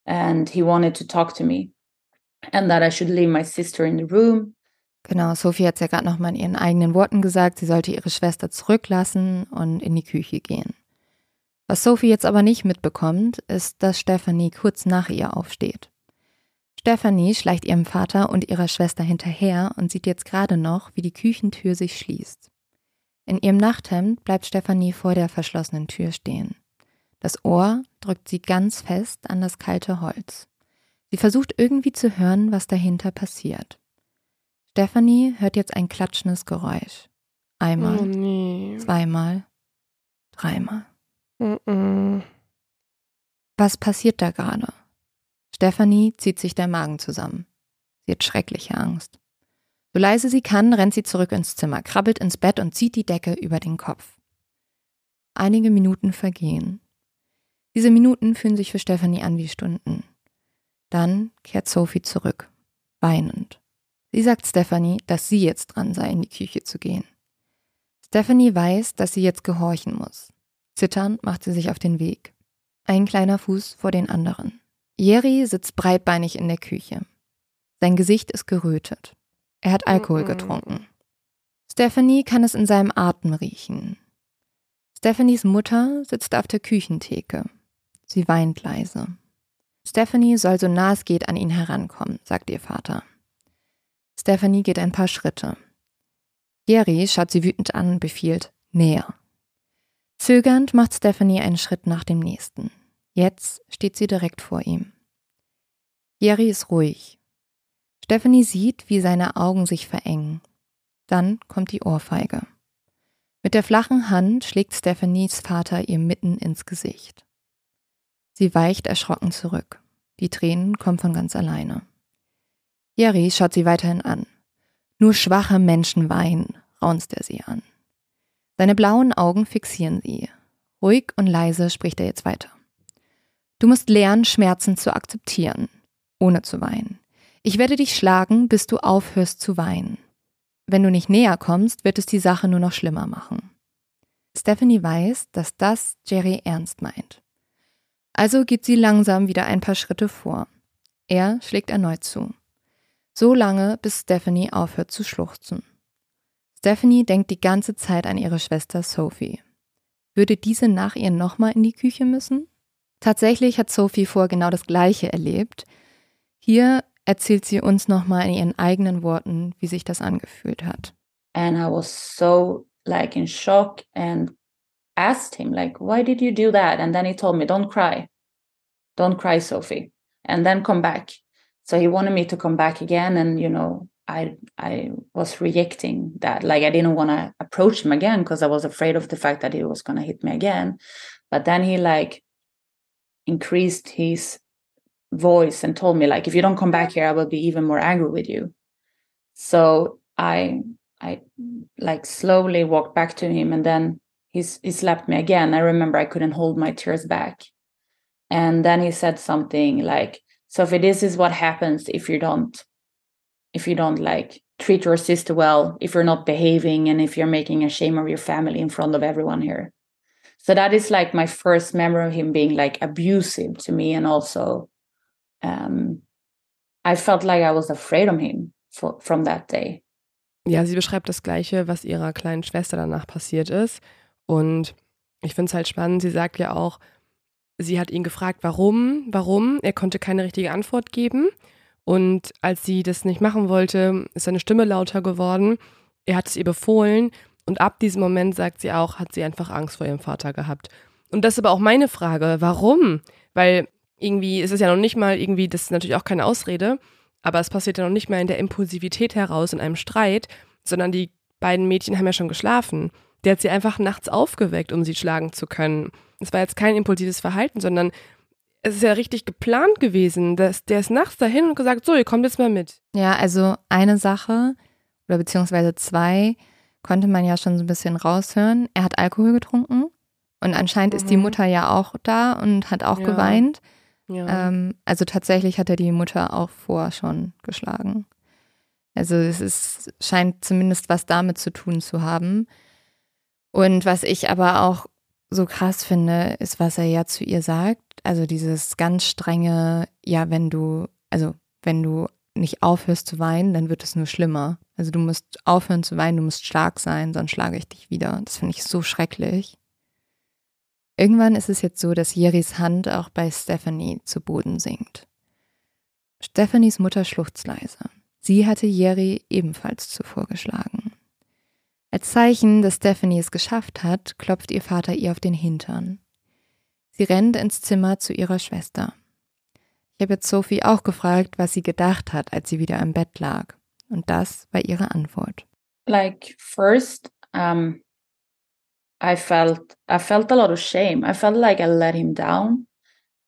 and he wanted to talk to me and that I should leave my sister in the room. Genau, Sophie hat es ja gerade nochmal in ihren eigenen Worten gesagt, sie sollte ihre Schwester zurücklassen und in die Küche gehen. Was Sophie jetzt aber nicht mitbekommt, ist, dass Stephanie kurz nach ihr aufsteht. Stephanie schleicht ihrem Vater und ihrer Schwester hinterher und sieht jetzt gerade noch, wie die Küchentür sich schließt. In ihrem Nachthemd bleibt Stephanie vor der verschlossenen Tür stehen. Das Ohr drückt sie ganz fest an das kalte Holz. Sie versucht irgendwie zu hören, was dahinter passiert. Stephanie hört jetzt ein klatschendes Geräusch. Einmal, Oh nee. zweimal, dreimal. Mm-mm. Was passiert da gerade? Stephanie zieht sich der Magen zusammen. Sie hat schreckliche Angst. So leise sie kann, rennt sie zurück ins Zimmer, krabbelt ins Bett und zieht die Decke über den Kopf. Einige Minuten vergehen. Diese Minuten fühlen sich für Stephanie an wie Stunden. Dann kehrt Sophie zurück, weinend. Sie sagt Stephanie, dass sie jetzt dran sei, in die Küche zu gehen. Stephanie weiß, dass sie jetzt gehorchen muss. Zitternd macht sie sich auf den Weg. Ein kleiner Fuß vor den anderen. Jerry sitzt breitbeinig in der Küche. Sein Gesicht ist gerötet. Er hat Alkohol getrunken. Stephanie kann es in seinem Atem riechen. Stephanies Mutter sitzt auf der Küchentheke. Sie weint leise. Stephanie soll so nah es geht an ihn herankommen, sagt ihr Vater. Stephanie geht ein paar Schritte. Jerry schaut sie wütend an und befiehlt, näher. Zögernd macht Stephanie einen Schritt nach dem nächsten. Jetzt steht sie direkt vor ihm. Jerry ist ruhig. Stephanie sieht, wie seine Augen sich verengen. Dann kommt die Ohrfeige. Mit der flachen Hand schlägt Stephanies Vater ihr mitten ins Gesicht. Sie weicht erschrocken zurück. Die Tränen kommen von ganz alleine. Jerry schaut sie weiterhin an. Nur schwache Menschen weinen, raunzt er sie an. Seine blauen Augen fixieren sie. Ruhig und leise spricht er jetzt weiter. Du musst lernen, Schmerzen zu akzeptieren, ohne zu weinen. Ich werde dich schlagen, bis du aufhörst zu weinen. Wenn du nicht näher kommst, wird es die Sache nur noch schlimmer machen. Stephanie weiß, dass das Jerry ernst meint. Also geht sie langsam wieder ein paar Schritte vor. Er schlägt erneut zu. So lange, bis Stephanie aufhört zu schluchzen. Stephanie denkt die ganze Zeit an ihre Schwester Sophie. Würde diese nach ihr nochmal in die Küche müssen? Tatsächlich hat Sophie vor genau das Gleiche erlebt. Hier erzählt sie uns nochmal in ihren eigenen Worten, wie sich das angefühlt hat. And I was so like in shock and asked him like, why did you do that? And then he told me, don't cry. Don't cry, Sophie. And then come back. So he wanted me to come back again. And, you know, I I was rejecting that. Like I didn't want to approach him again because I was afraid of the fact that he was gonna hit me again. But then he like increased his voice and told me like if you don't come back here i will be even more angry with you so i i like slowly walked back to him and then he's he slapped me again i remember i couldn't hold my tears back and then he said something like so if this is what happens if you don't if you don't like treat your sister well if you're not behaving and if you're making a shame of your family in front of everyone here so that is like my first memory of him being like abusive to me and also um, I felt like I was afraid of him for, from that day. Ja, sie beschreibt das Gleiche, was ihrer kleinen Schwester danach passiert ist. Und ich finde es halt spannend. Sie sagt ja auch, sie hat ihn gefragt, warum, warum. Er konnte keine richtige Antwort geben. Und als sie das nicht machen wollte, ist seine Stimme lauter geworden. Er hat es ihr befohlen. Und ab diesem Moment, sagt sie auch, hat sie einfach Angst vor ihrem Vater gehabt. Und das ist aber auch meine Frage. Warum? Weil irgendwie ist es ja noch nicht mal irgendwie, das ist natürlich auch keine Ausrede, aber es passiert ja noch nicht mal in der Impulsivität heraus in einem Streit, sondern die beiden Mädchen haben ja schon geschlafen. Der hat sie einfach nachts aufgeweckt, um sie schlagen zu können. Es war jetzt kein impulsives Verhalten, sondern es ist ja richtig geplant gewesen. Dass der ist nachts dahin und gesagt, so, ihr kommt jetzt mal mit. Ja, also eine Sache oder beziehungsweise zwei konnte man ja schon so ein bisschen raushören. Er hat Alkohol getrunken und anscheinend mhm. ist die mhm. Mutter ja auch da und hat auch ja. geweint. Ja. Ähm, also tatsächlich hat er die Mutter auch vorher schon geschlagen. Also es ist, scheint zumindest was damit zu tun zu haben. Und was ich aber auch so krass finde, ist, was er ja zu ihr sagt. Also dieses ganz strenge, ja, wenn du, also wenn du nicht aufhörst zu weinen, dann wird es nur schlimmer. Also du musst aufhören zu weinen, du musst stark sein, sonst schlage ich dich wieder. Das finde ich so schrecklich. Irgendwann ist es jetzt so, dass Jeris Hand auch bei Stephanie zu Boden sinkt. Stephanies Mutter schluchzt leise. Sie hatte Jerry ebenfalls zuvor geschlagen. Als Zeichen, dass Stephanie es geschafft hat, klopft ihr Vater ihr auf den Hintern. Sie rennt ins Zimmer zu ihrer Schwester. Ich habe jetzt Sophie auch gefragt, was sie gedacht hat, als sie wieder im Bett lag. Und das war ihre Antwort. Like first, um, I felt I felt a lot of shame. I felt like I let him down.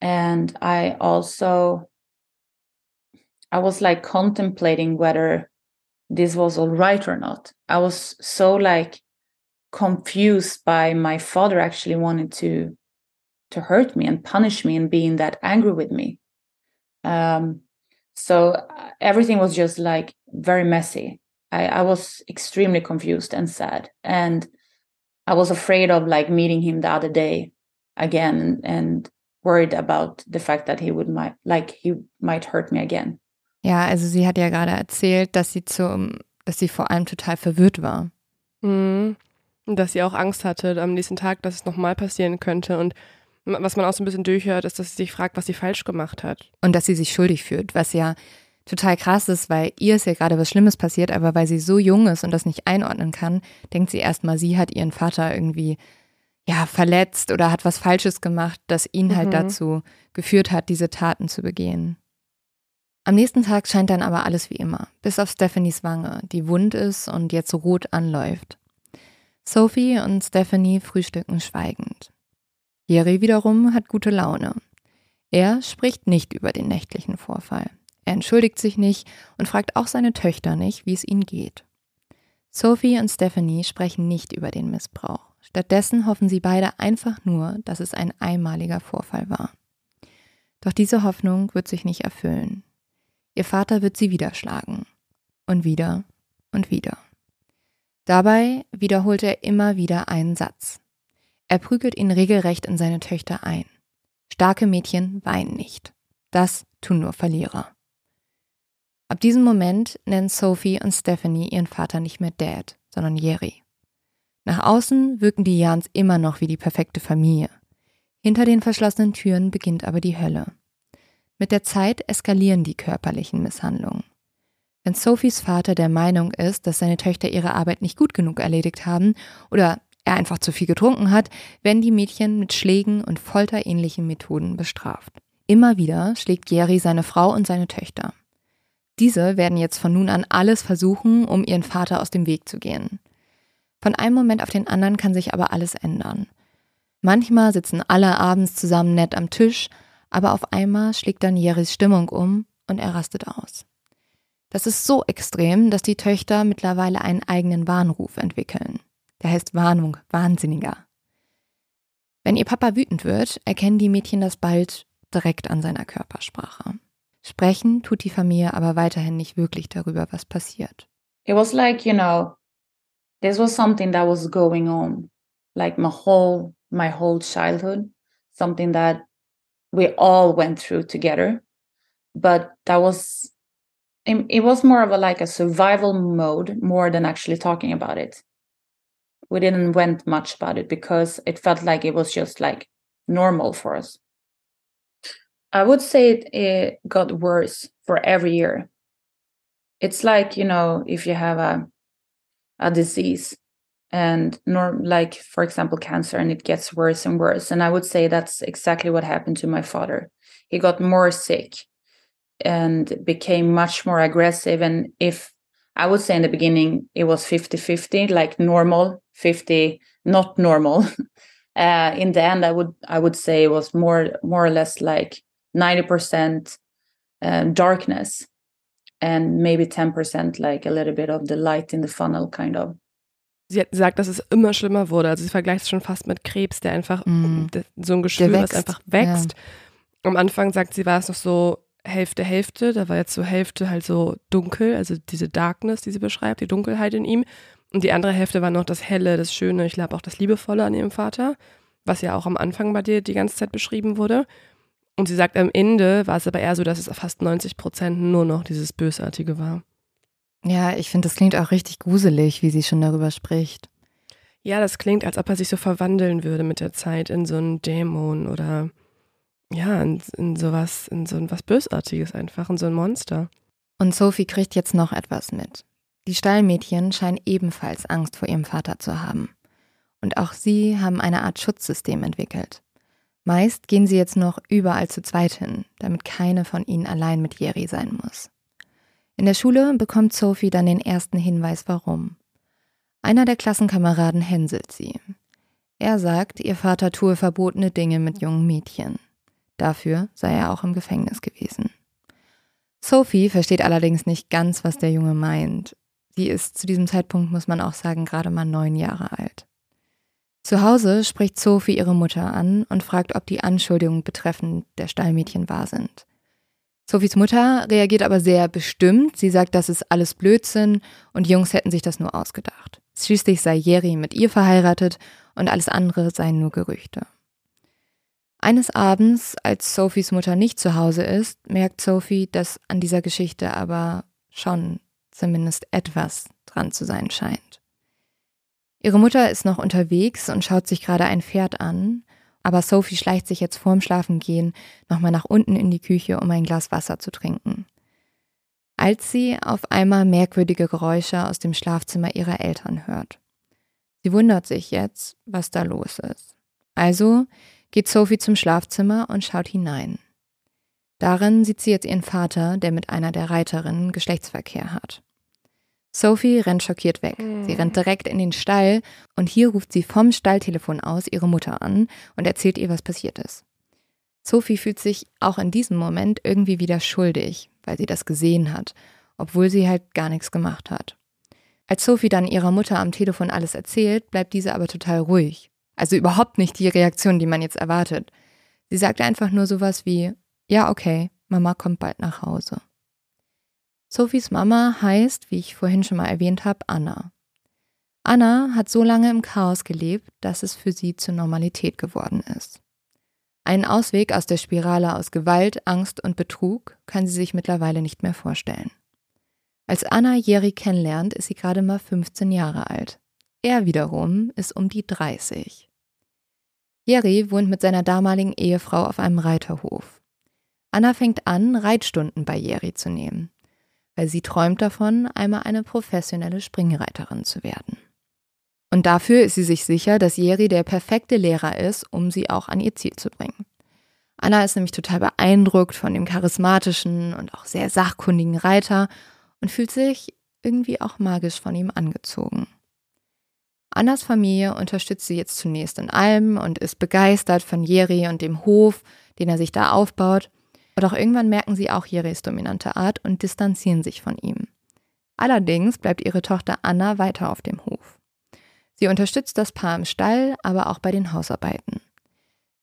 And I also I was like contemplating whether this was all right or not. I was so like confused by my father actually wanted to to hurt me and punish me and being that angry with me. Um, so uh, everything was just like very messy. I, I was extremely confused and sad. And I was afraid of like meeting him the other day again and worried about the fact that he would might like he might hurt me again. Ja, also sie hat ja gerade erzählt, dass sie zum, dass sie vor allem total verwirrt war. Mhm. Und dass sie auch Angst hatte am nächsten Tag, dass es nochmal passieren könnte. Und was man auch so ein bisschen durchhört, ist, dass sie sich fragt, was sie falsch gemacht hat. Und dass sie sich schuldig fühlt, was ja total krass ist, weil ihr ist ja gerade was Schlimmes passiert, aber weil sie so jung ist und das nicht einordnen kann, denkt sie erstmal, sie hat ihren Vater irgendwie ja verletzt oder hat was Falsches gemacht, das ihn halt mhm. halt dazu geführt hat, diese Taten zu begehen. Am nächsten Tag scheint dann aber alles wie immer, bis auf Stephanies Wange, die wund ist und jetzt rot anläuft. Sophie und Stephanie frühstücken schweigend. Jerry wiederum hat gute Laune. Er spricht nicht über den nächtlichen Vorfall. Er entschuldigt sich nicht und fragt auch seine Töchter nicht, wie es ihnen geht. Sophie und Stephanie sprechen nicht über den Missbrauch. Stattdessen hoffen sie beide einfach nur, dass es ein einmaliger Vorfall war. Doch diese Hoffnung wird sich nicht erfüllen. Ihr Vater wird sie wieder schlagen. Und wieder und wieder. Dabei wiederholt er immer wieder einen Satz. Er prügelt ihn regelrecht in seine Töchter ein. Starke Mädchen weinen nicht. Das tun nur Verlierer. Ab diesem Moment nennen Sophie und Stephanie ihren Vater nicht mehr Dad, sondern Jerry. Nach außen wirken die Jans immer noch wie die perfekte Familie. Hinter den verschlossenen Türen beginnt aber die Hölle. Mit der Zeit eskalieren die körperlichen Misshandlungen. Wenn Sophies Vater der Meinung ist, dass seine Töchter ihre Arbeit nicht gut genug erledigt haben oder er einfach zu viel getrunken hat, werden die Mädchen mit Schlägen und folterähnlichen Methoden bestraft. Immer wieder schlägt Jerry seine Frau und seine Töchter. Diese werden jetzt von nun an alles versuchen, um ihren Vater aus dem Weg zu gehen. Von einem Moment auf den anderen kann sich aber alles ändern. Manchmal sitzen alle abends zusammen nett am Tisch, aber auf einmal schlägt dann Jerrys Stimmung um und er rastet aus. Das ist so extrem, dass die Töchter mittlerweile einen eigenen Warnruf entwickeln. Der heißt Warnung, Wahnsinniger. Wenn ihr Papa wütend wird, erkennen die Mädchen das bald direkt an seiner Körpersprache. Sprechen tut die Familie aber weiterhin nicht wirklich darüber, was passiert. It was like, you know, this was something that was going on like my whole my whole childhood, something that we all went through together. But that was it was more of a like a survival mode more than actually talking about it we didn't went much about it because it felt like it was just like normal for us i would say it, it got worse for every year it's like you know if you have a a disease and norm like for example cancer and it gets worse and worse. And i would say that's exactly what happened to my father. He got more sick and became much more aggressive. And if i would say in the beginning it was 50 50 like normal 50 not normal. Uh, in the end i would i would say it was more more or less like 90% uh, darkness and maybe 10% like a little bit of the light in the funnel kind of Sie hat gesagt, dass es immer schlimmer wurde. Also sie vergleicht es schon fast mit Krebs, der einfach mm. so ein Geschwür, das einfach wächst. Ja. Am Anfang sagt sie, war es noch so Hälfte, Hälfte. Da war jetzt so Hälfte halt so dunkel, also diese Darkness, die sie beschreibt, die Dunkelheit in ihm. Und die andere Hälfte war noch das Helle, das Schöne, ich glaube auch das Liebevolle an ihrem Vater, was ja auch am Anfang bei dir die ganze Zeit beschrieben wurde. Und sie sagt, am Ende war es aber eher so, dass es fast 90 Prozent nur noch dieses Bösartige war. Ja, ich finde, das klingt auch richtig gruselig, wie sie schon darüber spricht. Ja, das klingt, als ob er sich so verwandeln würde mit der Zeit in so einen Dämon oder ja, in, in sowas, in so was Bösartiges einfach, in so ein Monster. Und Sophie kriegt jetzt noch etwas mit. Die Stallmädchen scheinen ebenfalls Angst vor ihrem Vater zu haben. Und auch sie haben eine Art Schutzsystem entwickelt. Meist gehen sie jetzt noch überall zu zweit hin, damit keine von ihnen allein mit Jerry sein muss. In der Schule bekommt Sophie dann den ersten Hinweis, warum. Einer der Klassenkameraden hänselt sie. Er sagt, ihr Vater tue verbotene Dinge mit jungen Mädchen. Dafür sei er auch im Gefängnis gewesen. Sophie versteht allerdings nicht ganz, was der Junge meint. Sie ist zu diesem Zeitpunkt, muss man auch sagen, gerade mal neun Jahre alt. Zu Hause spricht Sophie ihre Mutter an und fragt, ob die Anschuldigungen betreffend der Stallmädchen wahr sind. Sophies Mutter reagiert aber sehr bestimmt. Sie sagt, das ist alles Blödsinn und Jungs hätten sich das nur ausgedacht. Schließlich sei Jerry mit ihr verheiratet und alles andere seien nur Gerüchte. Eines Abends, als Sophies Mutter nicht zu Hause ist, merkt Sophie, dass an dieser Geschichte aber schon zumindest etwas dran zu sein scheint. Ihre Mutter ist noch unterwegs und schaut sich gerade ein Pferd an, aber Sophie schleicht sich jetzt vorm Schlafengehen nochmal nach unten in die Küche, um ein Glas Wasser zu trinken. Als sie auf einmal merkwürdige Geräusche aus dem Schlafzimmer ihrer Eltern hört. Sie wundert sich jetzt, was da los ist. Also geht Sophie zum Schlafzimmer und schaut hinein. Darin sieht sie jetzt ihren Vater, der mit einer der Reiterinnen Geschlechtsverkehr hat. Sophie rennt schockiert weg. Sie rennt hm. direkt in den Stall und hier ruft sie vom Stalltelefon aus ihre Mutter an und erzählt ihr, was passiert ist. Sophie fühlt sich auch in diesem Moment irgendwie wieder schuldig, weil sie das gesehen hat, obwohl sie halt gar nichts gemacht hat. Als Sophie dann ihrer Mutter am Telefon alles erzählt, bleibt diese aber total ruhig. Also überhaupt nicht die Reaktion, die man jetzt erwartet. Sie sagt einfach nur sowas wie, ja, okay, Mama kommt bald nach Hause. Sophies Mama heißt, wie ich vorhin schon mal erwähnt habe, Anna. Anna hat so lange im Chaos gelebt, dass es für sie zur Normalität geworden ist. Einen Ausweg aus der Spirale aus Gewalt, Angst und Betrug kann sie sich mittlerweile nicht mehr vorstellen. Als Anna Jerry kennenlernt, ist sie gerade mal 15 Jahre alt. Er wiederum ist um die 30. Jerry wohnt mit seiner damaligen Ehefrau auf einem Reiterhof. Anna fängt an, Reitstunden bei Jerry zu nehmen, weil sie träumt davon, einmal eine professionelle Springreiterin zu werden. Und dafür ist sie sich sicher, dass Jerry der perfekte Lehrer ist, um sie auch an ihr Ziel zu bringen. Anna ist nämlich total beeindruckt von dem charismatischen und auch sehr sachkundigen Reiter und fühlt sich irgendwie auch magisch von ihm angezogen. Annas Familie unterstützt sie jetzt zunächst in allem und ist begeistert von Jerry und dem Hof, den er sich da aufbaut. Doch irgendwann merken sie auch Jerrys dominante Art und distanzieren sich von ihm. Allerdings bleibt ihre Tochter Anna weiter auf dem Hof. Sie unterstützt das Paar im Stall, aber auch bei den Hausarbeiten.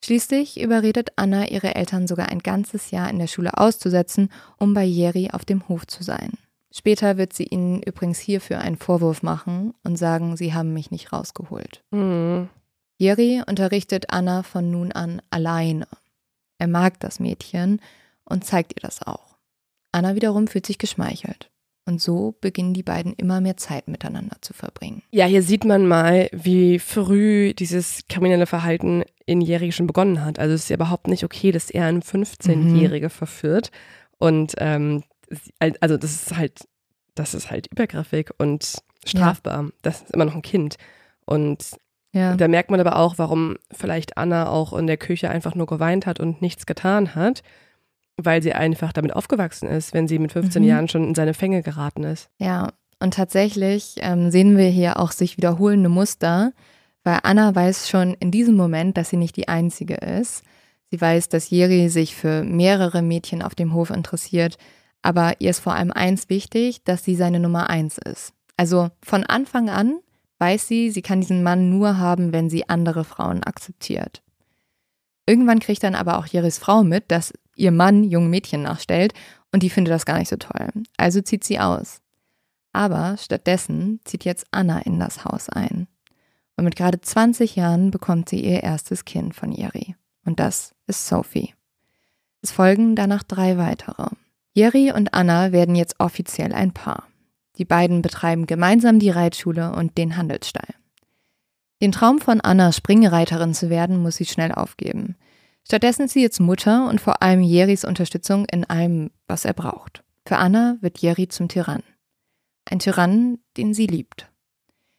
Schließlich überredet Anna ihre Eltern sogar ein ganzes Jahr in der Schule auszusetzen, um bei Jerry auf dem Hof zu sein. Später wird sie ihnen übrigens hierfür einen Vorwurf machen und sagen, sie haben mich nicht rausgeholt. Mhm. Jerry unterrichtet Anna von nun an alleine. Er mag das Mädchen und zeigt ihr das auch. Anna wiederum fühlt sich geschmeichelt. Und so beginnen die beiden immer mehr Zeit miteinander zu verbringen. Ja, hier sieht man mal, wie früh dieses kriminelle Verhalten in Jerry schon begonnen hat. Also es ist ja überhaupt nicht okay, dass er eine 15-Jährige mhm. verführt. Und ähm, also das ist halt, das ist halt übergriffig und strafbar. Ja. Das ist immer noch ein Kind. Und ja. da merkt man aber auch, warum vielleicht Anna auch in der Küche einfach nur geweint hat und nichts getan hat, weil sie einfach damit aufgewachsen ist, wenn sie mit 15 mhm. Jahren schon in seine Fänge geraten ist. Ja, und tatsächlich ähm, sehen wir hier auch sich wiederholende Muster, weil Anna weiß schon in diesem Moment, dass sie nicht die Einzige ist. Sie weiß, dass Jeri sich für mehrere Mädchen auf dem Hof interessiert, aber ihr ist vor allem eins wichtig, dass sie seine Nummer eins ist. Also von Anfang an weiß sie, sie kann diesen Mann nur haben, wenn sie andere Frauen akzeptiert. Irgendwann kriegt dann aber auch Jeris Frau mit, dass ihr Mann jungen Mädchen nachstellt und die findet das gar nicht so toll. Also zieht sie aus. Aber stattdessen zieht jetzt Anna in das Haus ein. Und mit gerade 20 Jahren bekommt sie ihr erstes Kind von Jeri. Und das ist Sophie. Es folgen danach drei weitere. Jerry und Anna werden jetzt offiziell ein Paar. Die beiden betreiben gemeinsam die Reitschule und den Handelsstall. Den Traum von Anna, Springreiterin zu werden, muss sie schnell aufgeben. Stattdessen ist sie jetzt Mutter und vor allem Jerrys Unterstützung in allem, was er braucht. Für Anna wird Jerry zum Tyrann. Ein Tyrann, den sie liebt.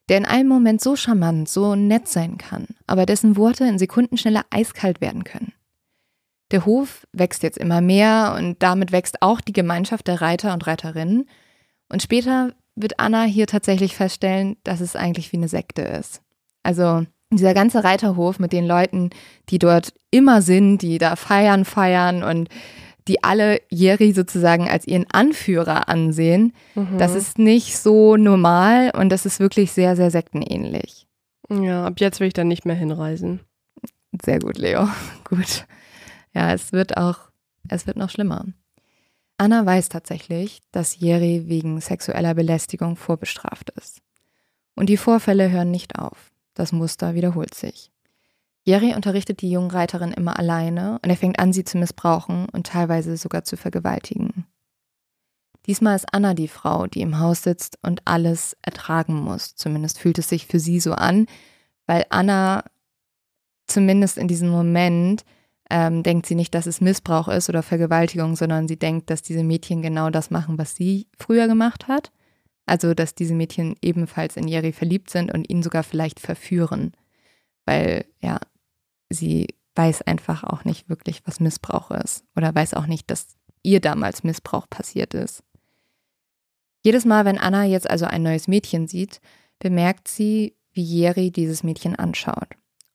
Der in einem Moment so charmant, so nett sein kann, aber dessen Worte in Sekundenschnelle eiskalt werden können. Der Hof wächst jetzt immer mehr und damit wächst auch die Gemeinschaft der Reiter und Reiterinnen. Und später wird Anna hier tatsächlich feststellen, dass es eigentlich wie eine Sekte ist. Also dieser ganze Reiterhof mit den Leuten, die dort immer sind, die da feiern, feiern und die alle Jerry sozusagen als ihren Anführer ansehen, mhm. das ist nicht so normal und das ist wirklich sehr, sehr sektenähnlich. Ja, ab jetzt will ich dann nicht mehr hinreisen. Sehr gut, Leo. gut. Ja, es wird auch, es wird noch schlimmer. Anna weiß tatsächlich, dass Jerry wegen sexueller Belästigung vorbestraft ist. Und die Vorfälle hören nicht auf. Das Muster wiederholt sich. Jerry unterrichtet die jungen Reiterin immer alleine und er fängt an, sie zu missbrauchen und teilweise sogar zu vergewaltigen. Diesmal ist Anna die Frau, die im Haus sitzt und alles ertragen muss. Zumindest fühlt es sich für sie so an, weil Anna zumindest in diesem Moment ähm, denkt sie nicht, dass es Missbrauch ist oder Vergewaltigung, sondern sie denkt, dass diese Mädchen genau das machen, was sie früher gemacht hat. Also, dass diese Mädchen ebenfalls in Jerry verliebt sind und ihn sogar vielleicht verführen. Weil, ja, sie weiß einfach auch nicht wirklich, was Missbrauch ist. Oder weiß auch nicht, dass ihr damals Missbrauch passiert ist. Jedes Mal, wenn Anna jetzt also ein neues Mädchen sieht, bemerkt sie, wie Jerry dieses Mädchen anschaut.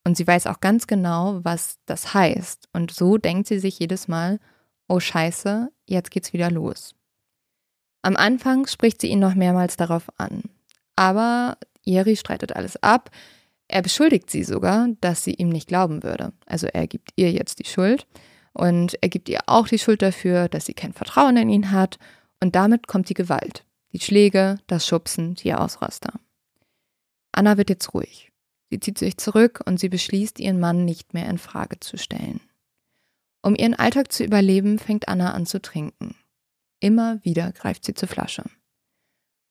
Und sie weiß auch ganz genau, was das heißt. Und so denkt sie sich jedes Mal, oh scheiße, jetzt geht's wieder los. Am Anfang spricht sie ihn noch mehrmals darauf an. Aber Jerry streitet alles ab. Er beschuldigt sie sogar, dass sie ihm nicht glauben würde. Also er gibt ihr jetzt die Schuld. Und er gibt ihr auch die Schuld dafür, dass sie kein Vertrauen in ihn hat. Und damit kommt die Gewalt. Die Schläge, das Schubsen, die Ausraster. Anna wird jetzt ruhig. Sie zieht sich zurück und sie beschließt, ihren Mann nicht mehr in Frage zu stellen. Um ihren Alltag zu überleben, fängt Anna an zu trinken. Immer wieder greift sie zur Flasche.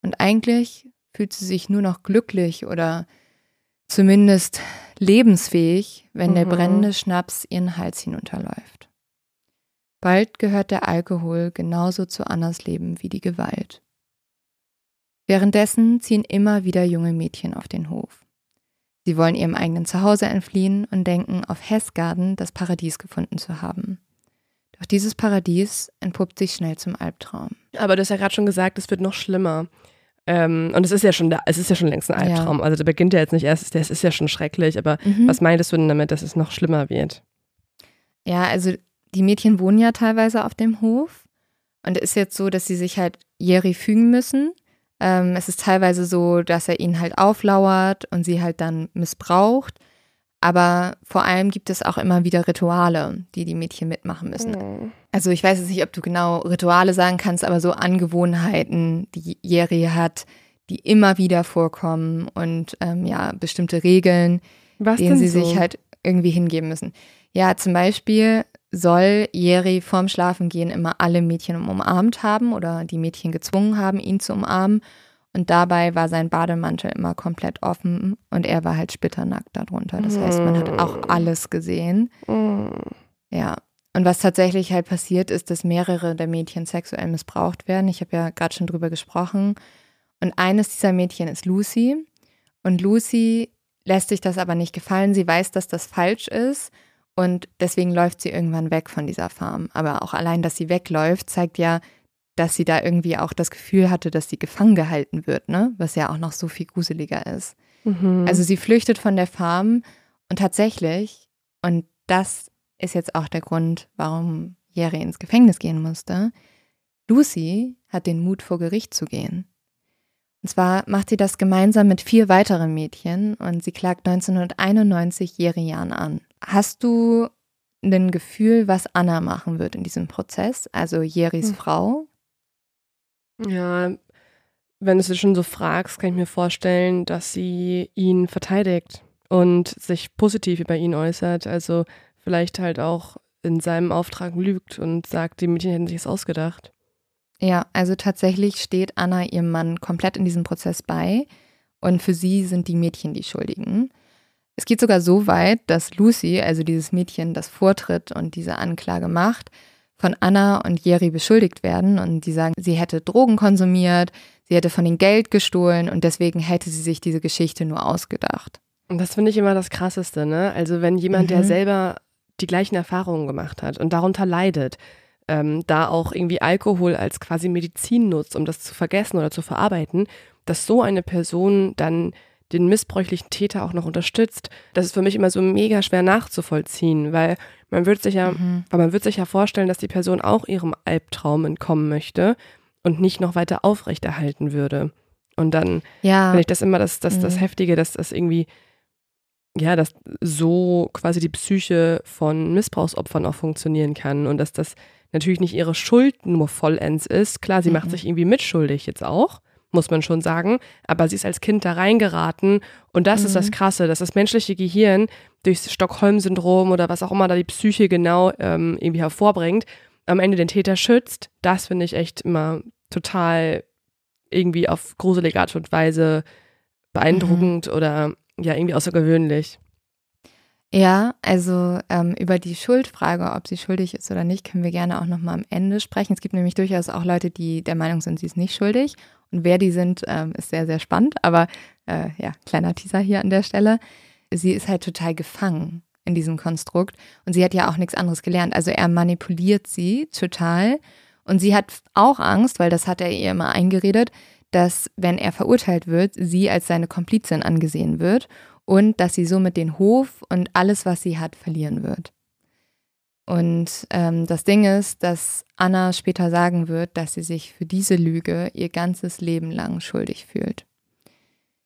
Und eigentlich fühlt sie sich nur noch glücklich oder zumindest lebensfähig, wenn mhm. der brennende Schnaps ihren Hals hinunterläuft. Bald gehört der Alkohol genauso zu Annas Leben wie die Gewalt. Währenddessen ziehen immer wieder junge Mädchen auf den Hof. Sie wollen ihrem eigenen Zuhause entfliehen und denken, auf Hessgarden das Paradies gefunden zu haben. Doch dieses Paradies entpuppt sich schnell zum Albtraum. Aber du hast ja gerade schon gesagt, es wird noch schlimmer. Ähm, und es ist ja schon, da, es ist ja schon längst ein Albtraum. Ja. Also der beginnt ja jetzt nicht erst, der ist ja schon schrecklich. Aber mhm. was meintest du denn damit, dass es noch schlimmer wird? Ja, also die Mädchen wohnen ja teilweise auf dem Hof. Und es ist jetzt so, dass sie sich halt Jerry fügen müssen. Ähm, es ist teilweise so, dass er ihnen halt auflauert und sie halt dann missbraucht. Aber vor allem gibt es auch immer wieder Rituale, die die Mädchen mitmachen müssen. Mhm. Also ich weiß jetzt nicht, ob du genau Rituale sagen kannst, aber so Angewohnheiten, die Jerry hat, die immer wieder vorkommen und ähm, ja, bestimmte Regeln, Was denen sie so? sich halt irgendwie hingeben müssen. Ja, zum Beispiel soll Jerry vorm Schlafengehen immer alle Mädchen umarmt haben oder die Mädchen gezwungen haben, ihn zu umarmen. Und dabei war sein Bademantel immer komplett offen und er war halt splitternackt darunter. Das heißt, man hat auch mm. alles gesehen. Mm. Ja. Und was tatsächlich halt passiert ist, dass mehrere der Mädchen sexuell missbraucht werden. Ich habe ja gerade schon drüber gesprochen. Und eines dieser Mädchen ist Lucy. Und Lucy lässt sich das aber nicht gefallen. Sie weiß, dass das falsch ist. Und deswegen läuft sie irgendwann weg von dieser Farm. Aber auch allein, dass sie wegläuft, zeigt ja, dass sie da irgendwie auch das Gefühl hatte, dass sie gefangen gehalten wird, ne? Was ja auch noch so viel gruseliger ist. Mhm. Also sie flüchtet von der Farm und tatsächlich, und das ist jetzt auch der Grund, warum Jerry ins Gefängnis gehen musste, Lucy hat den Mut, vor Gericht zu gehen. Und zwar macht sie das gemeinsam mit vier weiteren Mädchen und sie klagt 1991 Jerian an. Hast du ein Gefühl, was Anna machen wird in diesem Prozess, also Jeris hm. Frau? Ja, wenn du es schon so fragst, kann ich mir vorstellen, dass sie ihn verteidigt und sich positiv über ihn äußert. Also vielleicht halt auch in seinem Auftrag lügt und sagt, die Mädchen hätten sich es ausgedacht. Ja, also tatsächlich steht Anna ihrem Mann komplett in diesem Prozess bei und für sie sind die Mädchen die Schuldigen. Es geht sogar so weit, dass Lucy, also dieses Mädchen, das vortritt und diese Anklage macht, von Anna und Jerry beschuldigt werden und die sagen, sie hätte Drogen konsumiert, sie hätte von ihnen Geld gestohlen und deswegen hätte sie sich diese Geschichte nur ausgedacht. Und das finde ich immer das Krasseste, ne? Also wenn jemand, mhm. der selber die gleichen Erfahrungen gemacht hat und darunter leidet, ähm, da auch irgendwie Alkohol als quasi Medizin nutzt, um das zu vergessen oder zu verarbeiten, dass so eine Person dann den missbräuchlichen Täter auch noch unterstützt, das ist für mich immer so mega schwer nachzuvollziehen, weil man wird sich ja, mhm. weil man wird sich ja vorstellen, dass die Person auch ihrem Albtraum entkommen möchte und nicht noch weiter aufrechterhalten würde. Und dann ja. finde ich das immer das, das, das mhm. Heftige, dass das irgendwie, ja, dass so quasi die Psyche von Missbrauchsopfern auch funktionieren kann und dass das natürlich nicht ihre Schuld nur vollends ist. Klar, sie mhm. macht sich irgendwie mitschuldig jetzt auch muss man schon sagen. Aber sie ist als Kind da reingeraten. Und das mhm. ist das mhm. Krasse, dass das menschliche Gehirn durch Stockholm-Syndrom oder was auch immer da die Psyche genau ähm, irgendwie hervorbringt, am Ende den Täter schützt. Das finde ich echt immer total irgendwie auf gruselige Art und Weise beeindruckend mhm. oder ja, irgendwie außergewöhnlich. Ja, also ähm, über die Schuldfrage, ob sie schuldig ist oder nicht, können wir gerne auch nochmal am Ende sprechen. Es gibt nämlich durchaus auch Leute, die der Meinung sind, sie ist nicht schuldig. Und wer die sind, ähm, ist sehr, sehr spannend. Aber äh, ja, kleiner Teaser hier an der Stelle. Sie ist halt total gefangen in diesem Konstrukt. Und sie hat ja auch nichts anderes gelernt. Also er manipuliert sie total. Und sie hat auch Angst, weil das hat er ihr immer eingeredet, dass wenn er verurteilt wird, sie als seine Komplizin angesehen wird und dass sie somit den Hof und alles, was sie hat, verlieren wird. Und ähm, das Ding ist, dass Anna später sagen wird, dass sie sich für diese Lüge ihr ganzes Leben lang schuldig fühlt.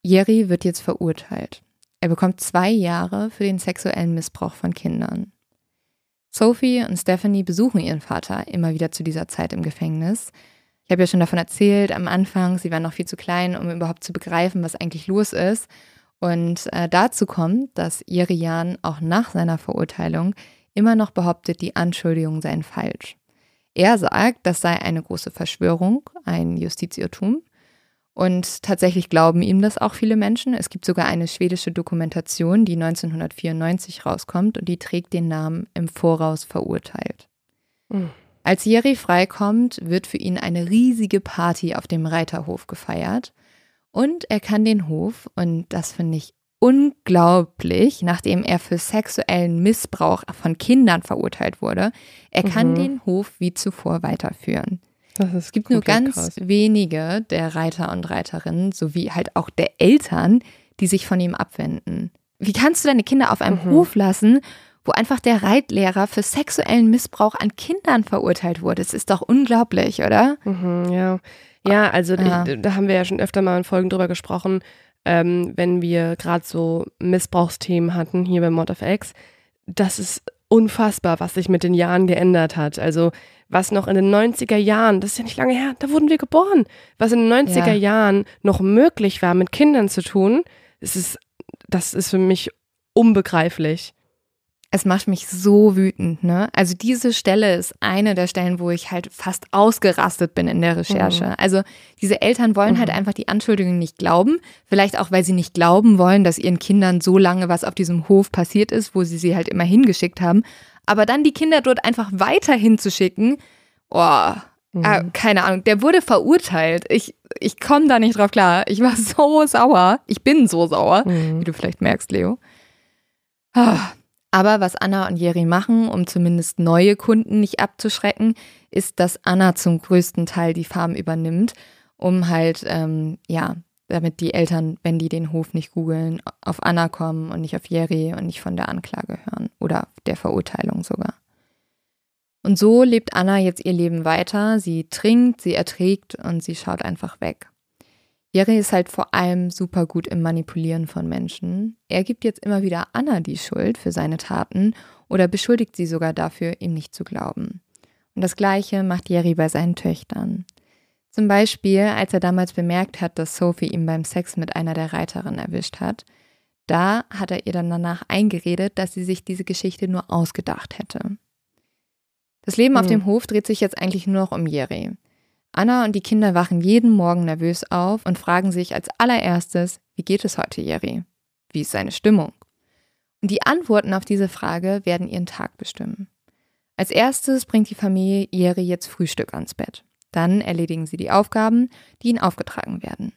Jerry wird jetzt verurteilt. Er bekommt zwei Jahre für den sexuellen Missbrauch von Kindern. Sophie und Stephanie besuchen ihren Vater immer wieder zu dieser Zeit im Gefängnis. Ich habe ja schon davon erzählt am Anfang, sie waren noch viel zu klein, um überhaupt zu begreifen, was eigentlich los ist. Und äh, dazu kommt, dass Irian auch nach seiner Verurteilung immer noch behauptet, die Anschuldigungen seien falsch. Er sagt, das sei eine große Verschwörung, ein Justizirrtum. Und tatsächlich glauben ihm das auch viele Menschen. Es gibt sogar eine schwedische Dokumentation, die 1994 rauskommt und die trägt den Namen Im Voraus verurteilt. Mhm. Als Jerry freikommt, wird für ihn eine riesige Party auf dem Reiterhof gefeiert. Und er kann den Hof, und das finde ich unglaublich, nachdem er für sexuellen Missbrauch von Kindern verurteilt wurde, er kann mhm. den Hof wie zuvor weiterführen. es gibt nur ganz krass. wenige der Reiter und Reiterinnen, sowie halt auch der Eltern, die sich von ihm abwenden. Wie kannst du deine Kinder auf einem mhm. Hof lassen, wo einfach der Reitlehrer für sexuellen Missbrauch an Kindern verurteilt wurde. Das ist doch unglaublich, oder? Mhm, ja. Ja, also ja. Ich, da haben wir ja schon öfter mal in Folgen drüber gesprochen, ähm, wenn wir gerade so Missbrauchsthemen hatten hier bei Mod of X. Das ist unfassbar, was sich mit den Jahren geändert hat. Also was noch in den 90er Jahren, das ist ja nicht lange her, da wurden wir geboren, was in den 90er ja. Jahren noch möglich war, mit Kindern zu tun, das ist, das ist für mich unbegreiflich es macht mich so wütend, ne? Also diese Stelle ist eine der Stellen, wo ich halt fast ausgerastet bin in der Recherche. Mhm. Also diese Eltern wollen halt mhm. halt einfach die Anschuldigungen nicht glauben, vielleicht auch, weil sie nicht glauben wollen, dass ihren Kindern so lange was auf diesem Hof passiert ist, wo sie sie halt immer hingeschickt haben. Aber dann die Kinder dort einfach weiter hinzuschicken, oh, mhm. äh, keine Ahnung, der wurde verurteilt. Ich, ich komme da nicht drauf klar. Ich war so sauer. Ich bin so sauer, mhm. wie du vielleicht merkst, Leo. Ah. Aber was Anna und Jerry machen, um zumindest neue Kunden nicht abzuschrecken, ist, dass Anna zum größten Teil die Farm übernimmt, um halt, ähm, ja, damit die Eltern, wenn die den Hof nicht googeln, auf Anna kommen und nicht auf Jerry und nicht von der Anklage hören oder der Verurteilung sogar. Und so lebt Anna jetzt ihr Leben weiter. Sie trinkt, sie erträgt und sie schaut einfach weg. Jerry ist halt vor allem super gut im Manipulieren von Menschen. Er gibt jetzt immer wieder Anna die Schuld für seine Taten oder beschuldigt sie sogar dafür, ihm nicht zu glauben. Und das Gleiche macht Jerry bei seinen Töchtern. Zum Beispiel, als er damals bemerkt hat, dass Sophie ihn beim Sex mit einer der Reiterinnen erwischt hat, da hat er ihr dann danach eingeredet, dass sie sich diese Geschichte nur ausgedacht hätte. Das Leben hm. auf dem Hof dreht sich jetzt eigentlich nur noch um Jerry. Anna und die Kinder wachen jeden Morgen nervös auf und fragen sich als allererstes, wie geht es heute, Jerry? Wie ist seine Stimmung? Und die Antworten auf diese Frage werden ihren Tag bestimmen. Als erstes bringt die Familie Jerry jetzt Frühstück ans Bett. Dann erledigen sie die Aufgaben, die ihnen aufgetragen werden.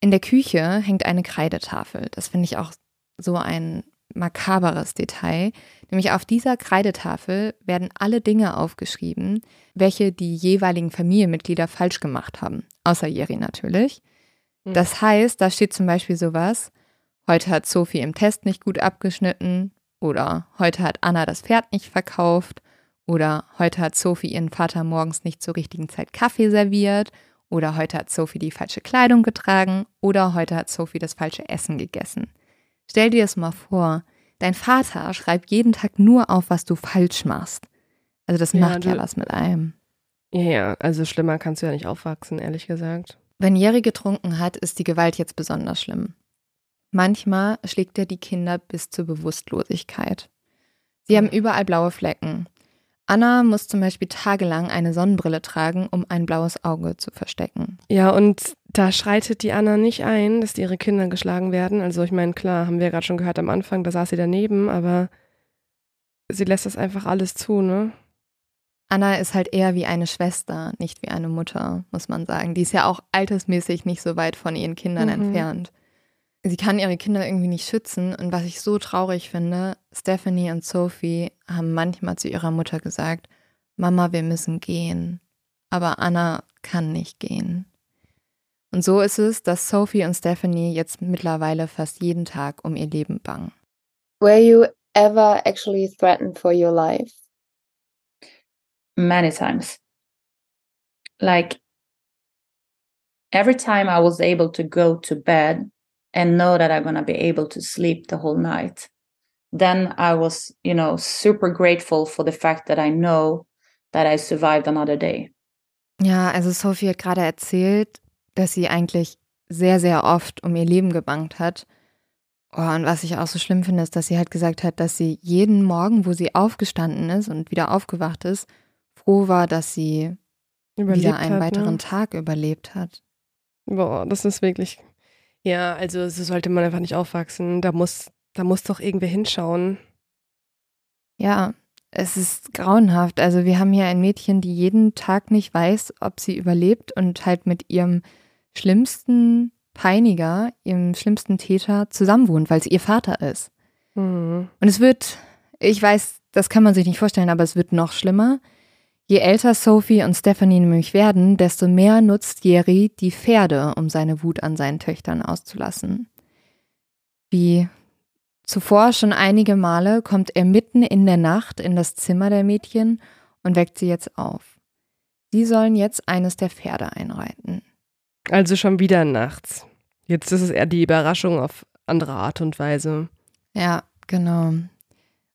In der Küche hängt eine Kreidetafel. Das finde ich auch so ein makaberes Detail, nämlich auf dieser Kreidetafel werden alle Dinge aufgeschrieben, welche die jeweiligen Familienmitglieder falsch gemacht haben, außer Jerry natürlich. Hm. Das heißt, da steht zum Beispiel sowas, heute hat Sophie im Test nicht gut abgeschnitten oder heute hat Anna das Pferd nicht verkauft oder heute hat Sophie ihren Vater morgens nicht zur richtigen Zeit Kaffee serviert oder heute hat Sophie die falsche Kleidung getragen oder heute hat Sophie das falsche Essen gegessen. Stell dir das mal vor, dein Vater schreibt jeden Tag nur auf, was du falsch machst. Also das ja, macht ja was mit einem. Ja, ja, also schlimmer kannst du ja nicht aufwachsen, ehrlich gesagt. Wenn Jerry getrunken hat, ist die Gewalt jetzt besonders schlimm. Manchmal schlägt er die Kinder bis zur Bewusstlosigkeit. Sie haben überall blaue Flecken. Anna muss zum Beispiel tagelang eine Sonnenbrille tragen, um ein blaues Auge zu verstecken. Ja, und da schreitet die Anna nicht ein, dass ihre Kinder geschlagen werden. Also ich meine, klar, haben wir ja gerade schon gehört am Anfang, da saß sie daneben, aber sie lässt das einfach alles zu, ne? Anna ist halt eher wie eine Schwester, nicht wie eine Mutter, muss man sagen. Die ist ja auch altersmäßig nicht so weit von ihren Kindern mhm. entfernt sie kann ihre Kinder irgendwie nicht schützen. Und was ich so traurig finde, Stephanie und Sophie haben manchmal zu ihrer Mutter gesagt, Mama, wir müssen gehen. Aber Anna kann nicht gehen. Und so ist es, dass Sophie und Stephanie jetzt mittlerweile fast jeden Tag um ihr Leben bangen. Were you ever actually threatened for your life? Many times. Like every time I was able to go to bed, and know that I'm going to be able to sleep the whole night. Then I was, you know, super grateful for the fact that I know that I survived another day. Ja, also Sophie hat gerade erzählt, dass sie eigentlich sehr, sehr oft um ihr Leben gebangt hat. Oh, und was ich auch so schlimm finde, ist, dass sie halt gesagt hat, dass sie jeden Morgen, wo sie aufgestanden ist und wieder aufgewacht ist, froh war, dass sie Überlebt wieder einen hat, weiteren ne? Tag überlebt hat. Boah, das ist wirklich. Ja, also so sollte man einfach nicht aufwachsen. Da muss, da muss doch irgendwer hinschauen. Ja, es ist grauenhaft. Also wir haben hier ein Mädchen, die jeden Tag nicht weiß, ob sie überlebt und halt mit ihrem schlimmsten Peiniger, ihrem schlimmsten Täter zusammenwohnt, weil es ihr Vater ist. Mhm. Und es wird, ich weiß, das kann man sich nicht vorstellen, aber es wird noch schlimmer. Je älter Sophie und Stephanie nämlich werden, desto mehr nutzt Jerry die Pferde, um seine Wut an seinen Töchtern auszulassen. Wie zuvor schon einige Male kommt er mitten in der Nacht in das Zimmer der Mädchen und weckt sie jetzt auf. Sie sollen jetzt eines der Pferde einreiten. Also schon wieder nachts. Jetzt ist es eher die Überraschung auf andere Art und Weise. Ja, genau.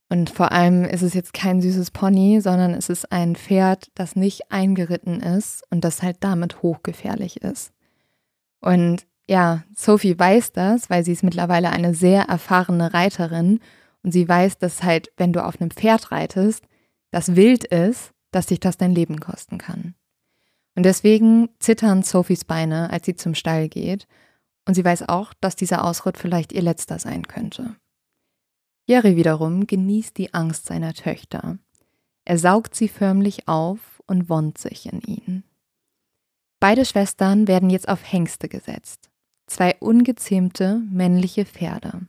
Und vor allem ist es jetzt kein süßes Pony, sondern es ist ein Pferd, das nicht eingeritten ist und das halt damit hochgefährlich ist. Und ja, Sophie weiß das, weil sie ist mittlerweile eine sehr erfahrene Reiterin und sie weiß, dass halt, wenn du auf einem Pferd reitest, das wild ist, dass dich das dein Leben kosten kann. Und deswegen zittern Sophies Beine, als sie zum Stall geht. Und sie weiß auch, dass dieser Ausritt vielleicht ihr letzter sein könnte. Jerry wiederum genießt die Angst seiner Töchter. Er saugt sie förmlich auf und wonnt sich in ihnen. Beide Schwestern werden jetzt auf Hengste gesetzt. Zwei ungezähmte männliche Pferde.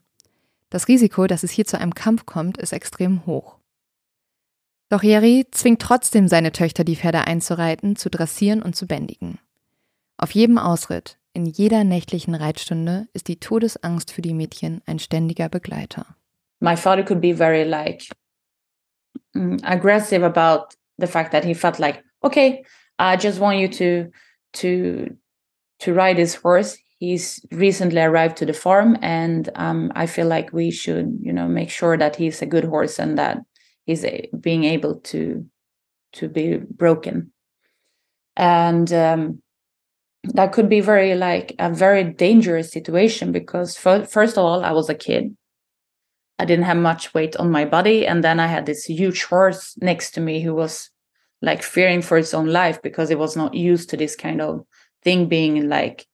Das Risiko, dass es hier zu einem Kampf kommt, ist extrem hoch. Doch Jerry zwingt trotzdem seine Töchter, die Pferde einzureiten, zu dressieren und zu bändigen. Auf jedem Ausritt, in jeder nächtlichen Reitstunde ist die Todesangst für die Mädchen ein ständiger Begleiter. My father could be very like mm, aggressive about the fact that he felt like, okay, I just want you to to to ride this horse. He's recently arrived to the farm, and um, I feel like we should, you know, make sure that he's a good horse and that he's a, being able to to be broken. And um, that could be very like a very dangerous situation because first of all, I was a kid. I didn't have much weight on my body, and then I had this huge horse next to me who was like fearing for its own life because it was not used to this kind of thing being like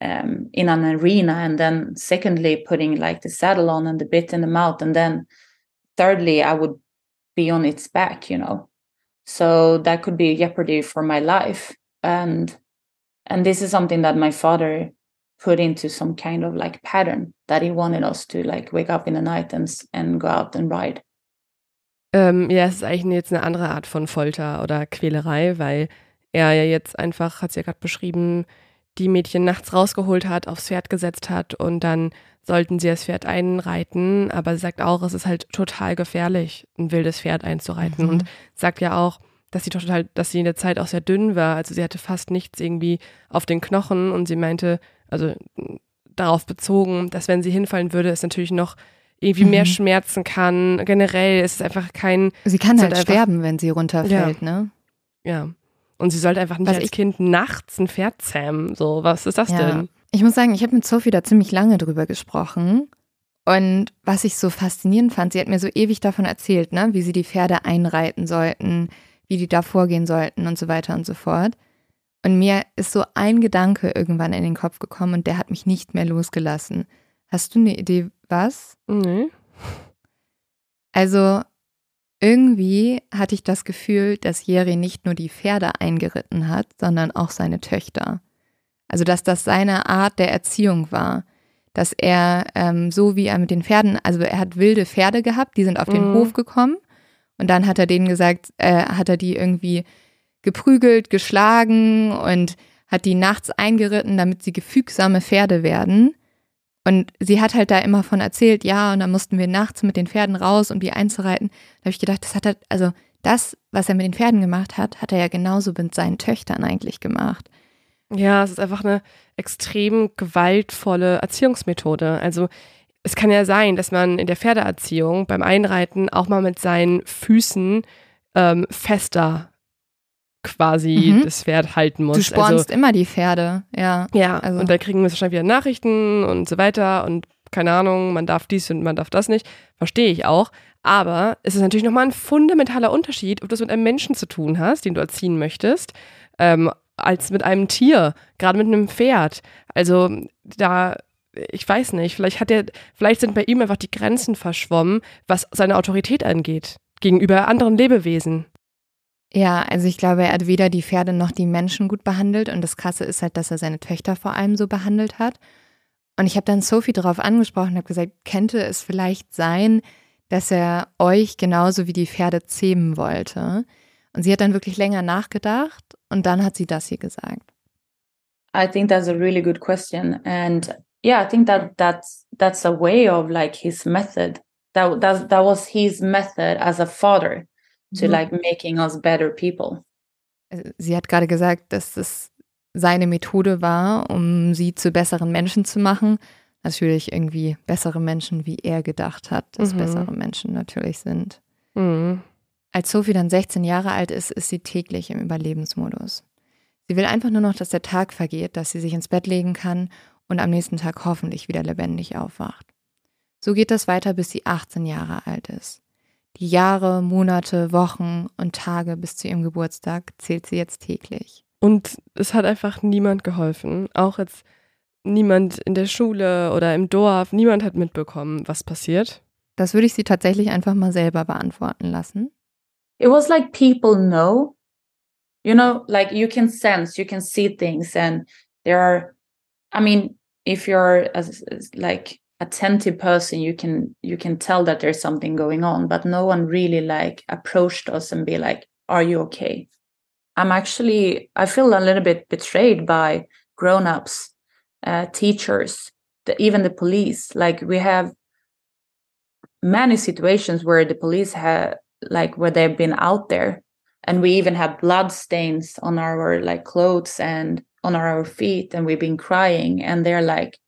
um, in an arena and then secondly putting like the saddle on and the bit in the mouth and then thirdly i would be on its back you know? So that could be jeopardy for my life. And and this is something that my father put into some kind of like pattern that he wanted us to like wake up in the night and and go out and ride. Ähm, ja, es ist eigentlich jetzt eine andere Art von Folter oder Quälerei, weil er ja jetzt einfach, hat sie ja gerade beschrieben, die Mädchen nachts rausgeholt hat, aufs Pferd gesetzt hat und dann sollten sie das Pferd einreiten, aber sie sagt auch, es ist halt total gefährlich, ein wildes Pferd einzureiten Mhm. und sagt ja auch, dass sie total, dass sie in der Zeit auch sehr dünn war, also sie hatte fast nichts irgendwie auf den Knochen und sie meinte, also m, darauf bezogen, dass wenn sie hinfallen würde, es natürlich noch irgendwie mehr Mhm. schmerzen kann. Generell ist es einfach kein, Sie kann halt einfach- sterben, wenn sie runterfällt, ne? ja. Und sie sollte einfach nicht Was als Kind nachts ein Pferd zähmen. So, was ist das Ja. denn? Ich muss sagen, ich habe mit Sophie da ziemlich lange drüber gesprochen. Und was ich so faszinierend fand, sie hat mir so ewig davon erzählt, ne, wie sie die Pferde einreiten sollten, wie die da vorgehen sollten und so weiter und so fort. Und mir ist so ein Gedanke irgendwann in den Kopf gekommen und der hat mich nicht mehr losgelassen. Hast du eine Idee, was? Nee. Also irgendwie hatte ich das Gefühl, dass Jerry nicht nur die Pferde eingeritten hat, sondern auch seine Töchter. Also dass das seine Art der Erziehung war. Dass er ähm, so wie er mit den Pferden, also er hat wilde Pferde gehabt, die sind auf den Mhm. Hof gekommen und dann hat er denen gesagt, äh, hat er die irgendwie geprügelt, geschlagen und hat die nachts eingeritten, damit sie gefügsame Pferde werden. Und sie hat halt da immer von erzählt, ja, und dann mussten wir nachts mit den Pferden raus, um die einzureiten. Da habe ich gedacht, das hat er, also das, was er mit den Pferden gemacht hat, hat er ja genauso mit seinen Töchtern eigentlich gemacht. Ja, es ist einfach eine extrem gewaltvolle Erziehungsmethode. Also es kann ja sein, dass man in der Pferdeerziehung beim Einreiten auch mal mit seinen Füßen ähm, fester quasi Mhm. das Pferd halten muss. Du spornst also, immer die Pferde, ja. ja, also- und da kriegen wir wahrscheinlich wieder Nachrichten und so weiter und keine Ahnung, man darf dies und man darf das nicht. Verstehe ich auch. Aber es ist natürlich nochmal ein fundamentaler Unterschied, ob du es mit einem Menschen zu tun hast, den du erziehen möchtest, ähm, als mit einem Tier, gerade mit einem Pferd. Also da, ich weiß nicht, vielleicht hat er, vielleicht sind bei ihm einfach die Grenzen verschwommen, was seine Autorität angeht, gegenüber anderen Lebewesen. Ja, also ich glaube, er hat weder die Pferde noch die Menschen gut behandelt und das Krasse ist halt, dass er seine Töchter vor allem so behandelt hat. Und ich habe dann Sophie darauf angesprochen und habe gesagt, könnte es vielleicht sein, dass er euch genauso wie die Pferde zähmen wollte? Und sie hat dann wirklich länger nachgedacht und dann hat sie das hier gesagt. I think that's a really good question, and yeah, I think that that's that's a way of like his method. That that that was his method as a father to mhm. like making us better people. Äh, sie hat gerade gesagt, dass es seine Methode war, um sie zu besseren Menschen zu machen. Natürlich irgendwie bessere Menschen, wie er gedacht hat, dass mhm. bessere Menschen natürlich sind. Mhm. Als Sophie dann 16 Jahre alt ist, ist sie täglich im Überlebensmodus. Sie will einfach nur noch, dass der Tag vergeht, dass sie sich ins Bett legen kann und am nächsten Tag hoffentlich wieder lebendig aufwacht. So geht das weiter, bis sie 18 Jahre alt ist. Die Jahre, Monate, Wochen und Tage bis zu ihrem Geburtstag zählt sie jetzt täglich. Und es hat einfach niemand geholfen. Auch jetzt niemand in der Schule oder im Dorf. Niemand hat mitbekommen, was passiert. Das würde ich sie tatsächlich einfach mal selber beantworten lassen. It was like people know you know like you can sense you can see things and there are i mean if you're as like attentive person you can you can tell that there's something going on but no one really like approached us and be like are you okay? I'm actually i feel a little bit betrayed by grown-ups uh, teachers the, even the police. Like we have many situations where the police have like where they've been out there. And we even have blood stains on our like clothes and on our feet and we've been crying. And they're like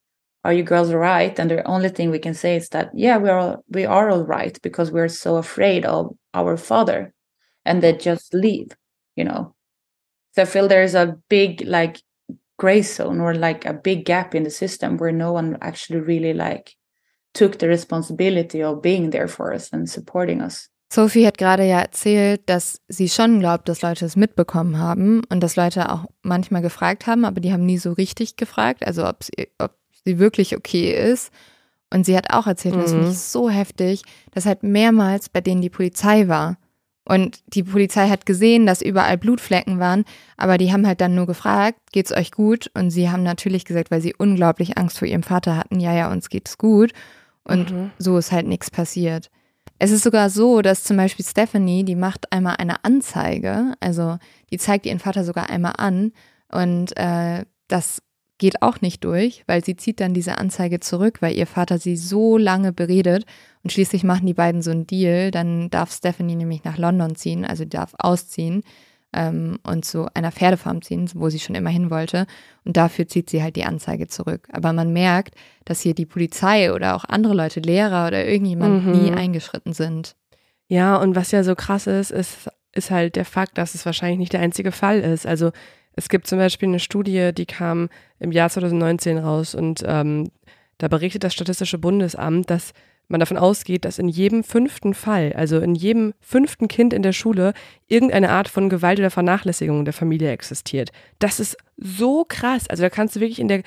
are you girls all right? And the only thing we can say is that yeah we are we are all right because we're so afraid of our father. And they just leave you know? So i feel there's a big like gray zone or like a big gap in the system where no one actually really like took the responsibility of being there for us and supporting us Sophie hat gerade ja erzählt, dass sie schon glaubt, dass Leute es mitbekommen haben und dass Leute auch manchmal gefragt haben, aber die haben nie so richtig gefragt, also ob sie, ob sie wirklich okay ist. Und sie hat auch erzählt, mhm. das finde ich so heftig, dass halt mehrmals bei denen die Polizei war. Und die Polizei hat gesehen, dass überall Blutflecken waren, aber die haben halt dann nur gefragt, geht's euch gut? Und sie haben natürlich gesagt, weil sie unglaublich Angst vor ihrem Vater hatten, ja, ja, uns geht's gut. Und mhm. so ist halt nichts passiert. Es ist sogar so, dass zum Beispiel Stephanie, die macht einmal eine Anzeige, also die zeigt ihren Vater sogar einmal an und äh, das geht auch nicht durch, weil sie zieht dann diese Anzeige zurück, weil ihr Vater sie so lange beredet und schließlich machen die beiden so einen Deal, dann darf Stephanie nämlich nach London ziehen, also darf ausziehen ähm, und zu einer Pferdefarm ziehen, wo sie schon immer hin wollte. Und dafür zieht sie halt die Anzeige zurück. Aber man merkt, dass hier die Polizei oder auch andere Leute, Lehrer oder irgendjemand mhm. nie eingeschritten sind. Ja, und was ja so krass ist, ist, ist halt der Fakt, dass es wahrscheinlich nicht der einzige Fall ist. Also es gibt zum Beispiel eine Studie, die kam im Jahr 2019 raus und ähm, da berichtet das Statistische Bundesamt, dass man davon ausgeht, dass in jedem fünften Fall, also in jedem fünften Kind in der Schule, irgendeine Art von Gewalt oder Vernachlässigung der Familie existiert. Das ist so krass. Also da kannst du wirklich in der,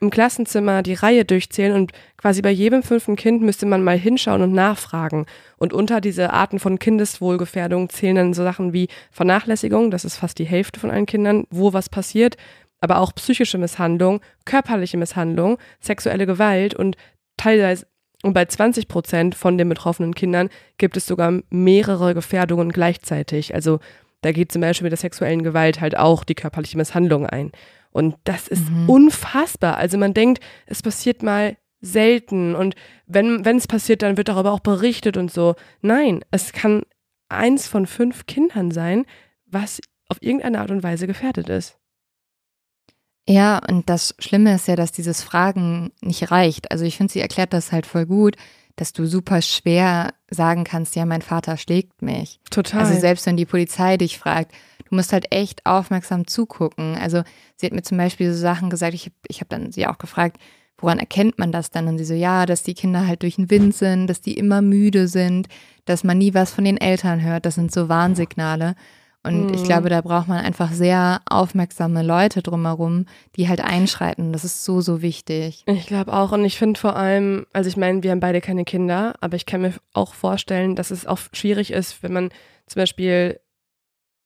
im Klassenzimmer die Reihe durchzählen und quasi bei jedem fünften Kind müsste man mal hinschauen und nachfragen. Und unter diese Arten von Kindeswohlgefährdung zählen dann so Sachen wie Vernachlässigung, das ist fast die Hälfte von allen Kindern, wo was passiert, aber auch psychische Misshandlung, körperliche Misshandlung, sexuelle Gewalt und teilweise und bei 20 Prozent von den betroffenen Kindern gibt es sogar mehrere Gefährdungen gleichzeitig. Also da geht zum Beispiel mit der sexuellen Gewalt halt auch die körperliche Misshandlung ein. Und das ist mhm. unfassbar. Also man denkt, es passiert mal selten und wenn es passiert, dann wird darüber auch berichtet und so. Nein, es kann eins von fünf Kindern sein, was auf irgendeine Art und Weise gefährdet ist. Ja, und das Schlimme ist ja, dass dieses Fragen nicht reicht. Also ich finde, sie erklärt das halt voll gut, dass du super schwer sagen kannst, ja, mein Vater schlägt mich. Total. Also selbst wenn die Polizei dich fragt, du musst halt echt aufmerksam zugucken. Also sie hat mir zum Beispiel so Sachen gesagt, ich, ich habe dann sie auch gefragt, woran erkennt man das dann? Und sie so, ja, dass die Kinder halt durch den Wind sind, dass die immer müde sind, dass man nie was von den Eltern hört. Das sind so Warnsignale. Und Mhm. ich glaube, da braucht man einfach sehr aufmerksame Leute drumherum, die halt einschreiten. Das ist so, so wichtig. Ich glaube auch. Und ich finde vor allem, also ich meine, wir haben beide keine Kinder, aber ich kann mir auch vorstellen, dass es auch schwierig ist, wenn man zum Beispiel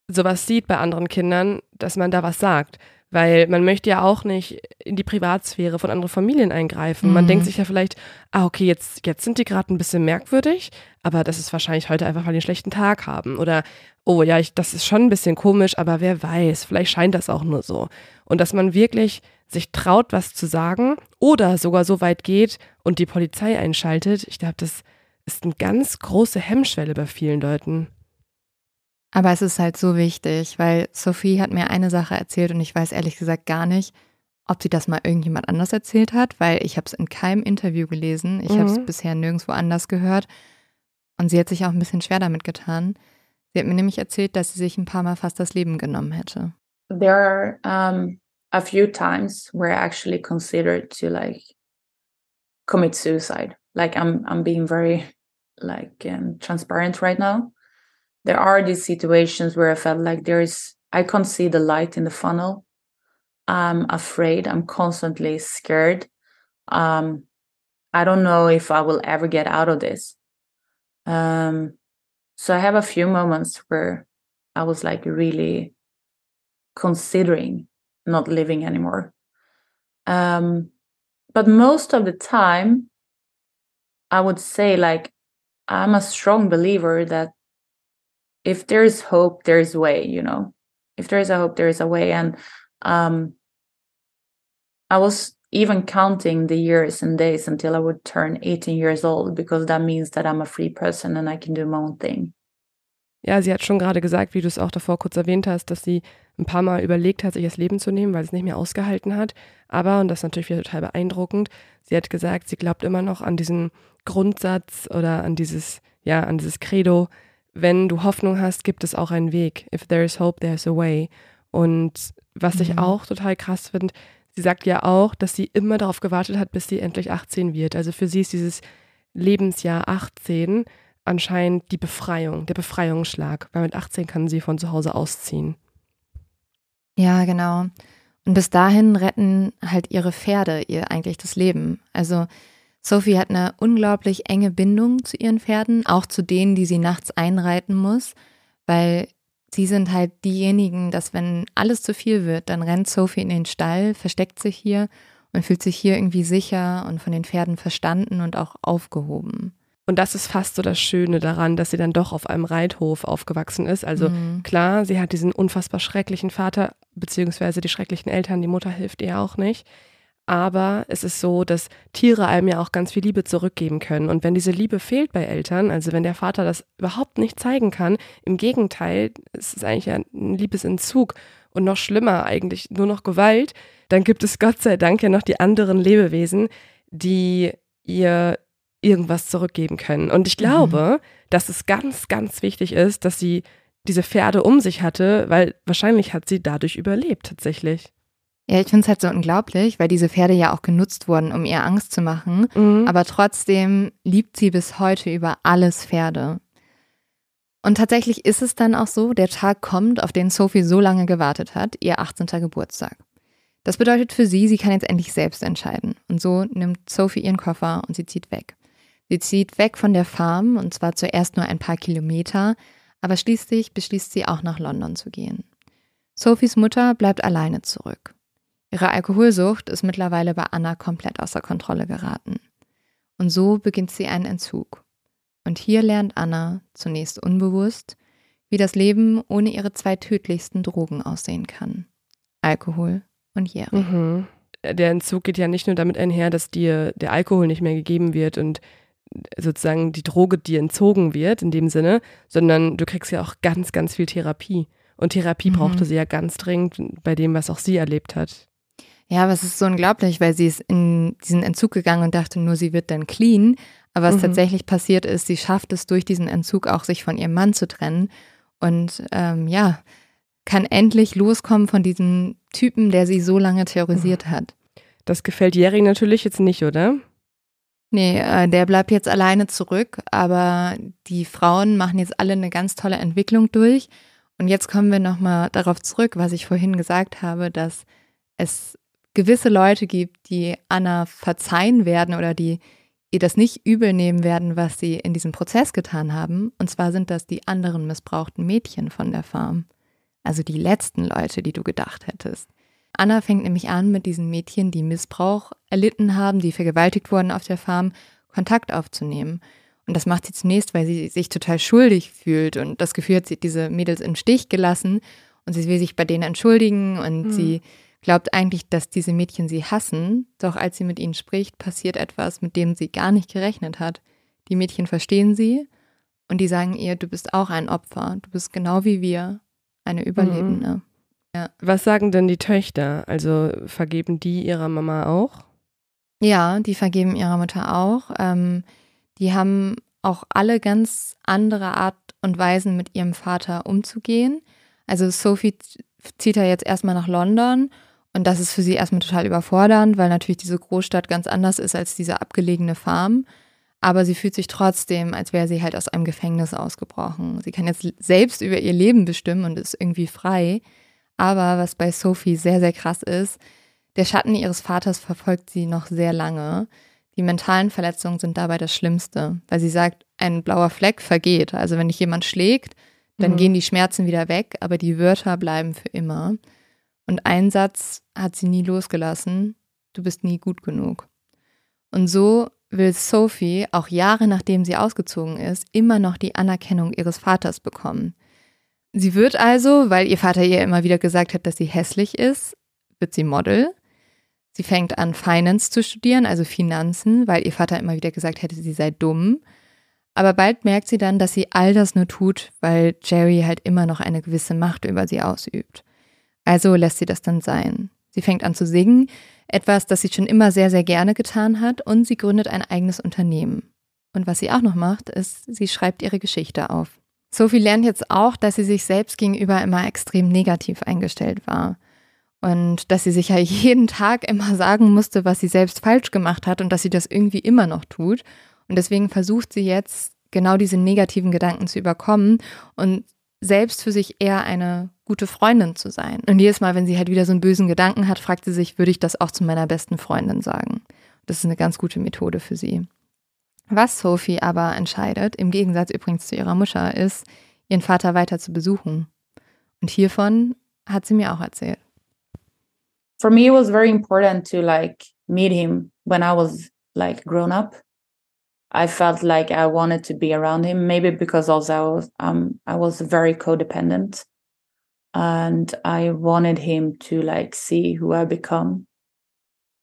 sowas sieht bei anderen Kindern, dass man da was sagt. Weil man möchte ja auch nicht in die Privatsphäre von anderen Familien eingreifen. Man Mhm. denkt sich ja vielleicht, ah, okay, jetzt, jetzt sind die gerade ein bisschen merkwürdig, aber das ist wahrscheinlich heute einfach, weil die einen schlechten Tag haben. Oder, oh ja, ich, das ist schon ein bisschen komisch, aber wer weiß, vielleicht scheint das auch nur so. Und dass man wirklich sich traut, was zu sagen oder sogar so weit geht und die Polizei einschaltet, ich glaube, das ist eine ganz große Hemmschwelle bei vielen Leuten. Aber es ist halt so wichtig, weil Sophie hat mir eine Sache erzählt und ich weiß ehrlich gesagt gar nicht, ob sie das mal irgendjemand anders erzählt hat, weil ich habe es in keinem Interview gelesen. Ich habe es Mhm. bisher nirgendwo anders gehört. Und sie hat sich auch ein bisschen schwer damit getan. Sie hat mir nämlich erzählt, dass sie sich ein paar Mal fast das Leben genommen hätte. There are um, a few times where I actually considered to like commit suicide. Like I'm, I'm being very like um, transparent right now. There are these situations where I felt like there is, I can't see the light in the funnel. I'm afraid. I'm constantly scared. Um, I don't know if I will ever get out of this. Um, so I have a few moments where I was like really considering not living anymore. Um, but most of the time, I would say like I'm a strong believer that if there is hope, there is way. You know, if there is a hope, there is a way. And um, I was even counting the years and days until I would turn 18 years old because that means that I'm a free person and I can do my own thing. Ja, sie hat schon gerade gesagt, wie du es auch davor kurz erwähnt hast, dass sie ein paar Mal überlegt hat, sich das Leben zu nehmen, weil sie es nicht mehr ausgehalten hat. Aber, und das ist natürlich wieder total beeindruckend, sie hat gesagt, sie glaubt immer noch an diesen Grundsatz oder an dieses, ja, an dieses Credo, wenn du Hoffnung hast, gibt es auch einen Weg. If there is hope, there's a way. Und was ich Mhm. auch total krass finde, sie sagt ja auch, dass sie immer darauf gewartet hat, bis sie endlich 18 wird. Also für sie ist dieses Lebensjahr 18 anscheinend die Befreiung, der Befreiungsschlag, weil mit 18 kann sie von zu Hause ausziehen. Ja, genau. Und bis dahin retten halt ihre Pferde ihr eigentlich das Leben. Also Sophie hat eine unglaublich enge Bindung zu ihren Pferden, auch zu denen, die sie nachts einreiten muss, weil sie sind halt diejenigen, dass wenn alles zu viel wird, dann rennt Sophie in den Stall, versteckt sich hier und fühlt sich hier irgendwie sicher und von den Pferden verstanden und auch aufgehoben. Und das ist fast so das Schöne daran, dass sie dann doch auf einem Reithof aufgewachsen ist. Also Mhm. klar, sie hat diesen unfassbar schrecklichen Vater, beziehungsweise die schrecklichen Eltern, die Mutter hilft ihr auch nicht. Aber es ist so, dass Tiere einem ja auch ganz viel Liebe zurückgeben können. Und wenn diese Liebe fehlt bei Eltern, also wenn der Vater das überhaupt nicht zeigen kann, im Gegenteil, es ist eigentlich ein Liebesentzug und noch schlimmer eigentlich nur noch Gewalt, dann gibt es Gott sei Dank ja noch die anderen Lebewesen, die ihr irgendwas zurückgeben können. Und ich glaube, dass es ganz, ganz wichtig ist, dass sie diese Pferde um sich hatte, weil wahrscheinlich hat sie dadurch überlebt tatsächlich. Ja, ich finde es halt so unglaublich, weil diese Pferde ja auch genutzt wurden, um ihr Angst zu machen. Mhm. Aber trotzdem liebt sie bis heute über alles Pferde. Und tatsächlich ist es dann auch so, der Tag kommt, auf den Sophie so lange gewartet hat, ihr 18. Geburtstag. Das bedeutet für sie, sie kann jetzt endlich selbst entscheiden. Und so nimmt Sophie ihren Koffer und sie zieht weg. Sie zieht weg von der Farm und zwar zuerst nur ein paar Kilometer, aber schließlich beschließt sie auch nach London zu gehen. Sophies Mutter bleibt alleine zurück. Ihre Alkoholsucht ist mittlerweile bei Anna komplett außer Kontrolle geraten. Und so beginnt sie einen Entzug. Und hier lernt Anna, zunächst unbewusst, wie das Leben ohne ihre zwei tödlichsten Drogen aussehen kann. Alkohol und Jährig. Mhm. Der Entzug geht ja nicht nur damit einher, dass dir der Alkohol nicht mehr gegeben wird und sozusagen die Droge dir entzogen wird in dem Sinne, sondern du kriegst ja auch ganz, ganz viel Therapie. Und Therapie Mhm. brauchte sie ja ganz dringend bei dem, was auch sie erlebt hat. Ja, aber es ist so unglaublich, weil sie ist in diesen Entzug gegangen und dachte nur, sie wird dann clean. Aber was Mhm. tatsächlich passiert ist, sie schafft es durch diesen Entzug auch, sich von ihrem Mann zu trennen. Und ähm, ja, kann endlich loskommen von diesem Typen, der sie so lange terrorisiert hat. Das gefällt Jerry natürlich jetzt nicht, oder? Nee, äh, der bleibt jetzt alleine zurück, aber die Frauen machen jetzt alle eine ganz tolle Entwicklung durch. Und jetzt kommen wir nochmal darauf zurück, was ich vorhin gesagt habe, dass es gewisse Leute gibt, die Anna verzeihen werden oder die ihr das nicht übel nehmen werden, was sie in diesem Prozess getan haben. Und zwar sind das die anderen missbrauchten Mädchen von der Farm. Also die letzten Leute, die du gedacht hättest. Anna fängt nämlich an, mit diesen Mädchen, die Missbrauch erlitten haben, die vergewaltigt wurden auf der Farm, Kontakt aufzunehmen. Und das macht sie zunächst, weil sie sich total schuldig fühlt und das Gefühl hat, sie hat diese Mädels im Stich gelassen und sie will sich bei denen entschuldigen und mhm. sie glaubt eigentlich, dass diese Mädchen sie hassen, doch als sie mit ihnen spricht, passiert etwas, mit dem sie gar nicht gerechnet hat. Die Mädchen verstehen sie und die sagen ihr, du bist auch ein Opfer, du bist genau wie wir, eine Überlebende. Mhm. Ja. Was sagen denn die Töchter? Also vergeben die ihrer Mama auch? Ja, die vergeben ihrer Mutter auch. Ähm, die haben auch alle ganz andere Art und Weisen, mit ihrem Vater umzugehen. Also Sophie zieht er jetzt erstmal nach London und das ist für sie erstmal total überfordernd, weil natürlich diese Großstadt ganz anders ist als diese abgelegene Farm. Aber sie fühlt sich trotzdem, als wäre sie halt aus einem Gefängnis ausgebrochen. Sie kann jetzt selbst über ihr Leben bestimmen und ist irgendwie frei. Aber was bei Sophie sehr, sehr krass ist, der Schatten ihres Vaters verfolgt sie noch sehr lange. Die mentalen Verletzungen sind dabei das Schlimmste, weil sie sagt, ein blauer Fleck vergeht. Also wenn dich jemand schlägt, dann mhm. gehen die Schmerzen wieder weg, aber die Wörter bleiben für immer. Und ein Satz hat sie nie losgelassen, du bist nie gut genug. Und so will Sophie, auch Jahre nachdem sie ausgezogen ist, immer noch die Anerkennung ihres Vaters bekommen. Sie wird also, weil ihr Vater ihr immer wieder gesagt hat, dass sie hässlich ist, wird sie Model. Sie fängt an, Finance zu studieren, also Finanzen, weil ihr Vater immer wieder gesagt hätte, sie sei dumm. Aber bald merkt sie dann, dass sie all das nur tut, weil Jerry halt immer noch eine gewisse Macht über sie ausübt. Also lässt sie das dann sein. Sie fängt an zu singen, etwas, das sie schon immer sehr, sehr gerne getan hat, und sie gründet ein eigenes Unternehmen. Und was sie auch noch macht, ist, sie schreibt ihre Geschichte auf. Sophie lernt jetzt auch, dass sie sich selbst gegenüber immer extrem negativ eingestellt war. Und dass sie sich ja jeden Tag immer sagen musste, was sie selbst falsch gemacht hat und dass sie das irgendwie immer noch tut. Und deswegen versucht sie jetzt genau diese negativen Gedanken zu überkommen und selbst für sich eher eine gute Freundin zu sein. Und jedes Mal, wenn sie halt wieder so einen bösen Gedanken hat, fragt sie sich, würde ich das auch zu meiner besten Freundin sagen? Das ist eine ganz gute Methode für sie. Was Sophie aber entscheidet, im Gegensatz übrigens zu ihrer Mutter, ist, ihren Vater weiter zu besuchen. Und hiervon hat sie mir auch erzählt. For me, it was very important to like meet him when I was like grown up. I felt like I wanted to be around him, maybe because also I was um I was very codependent, and I wanted him to like see who I become,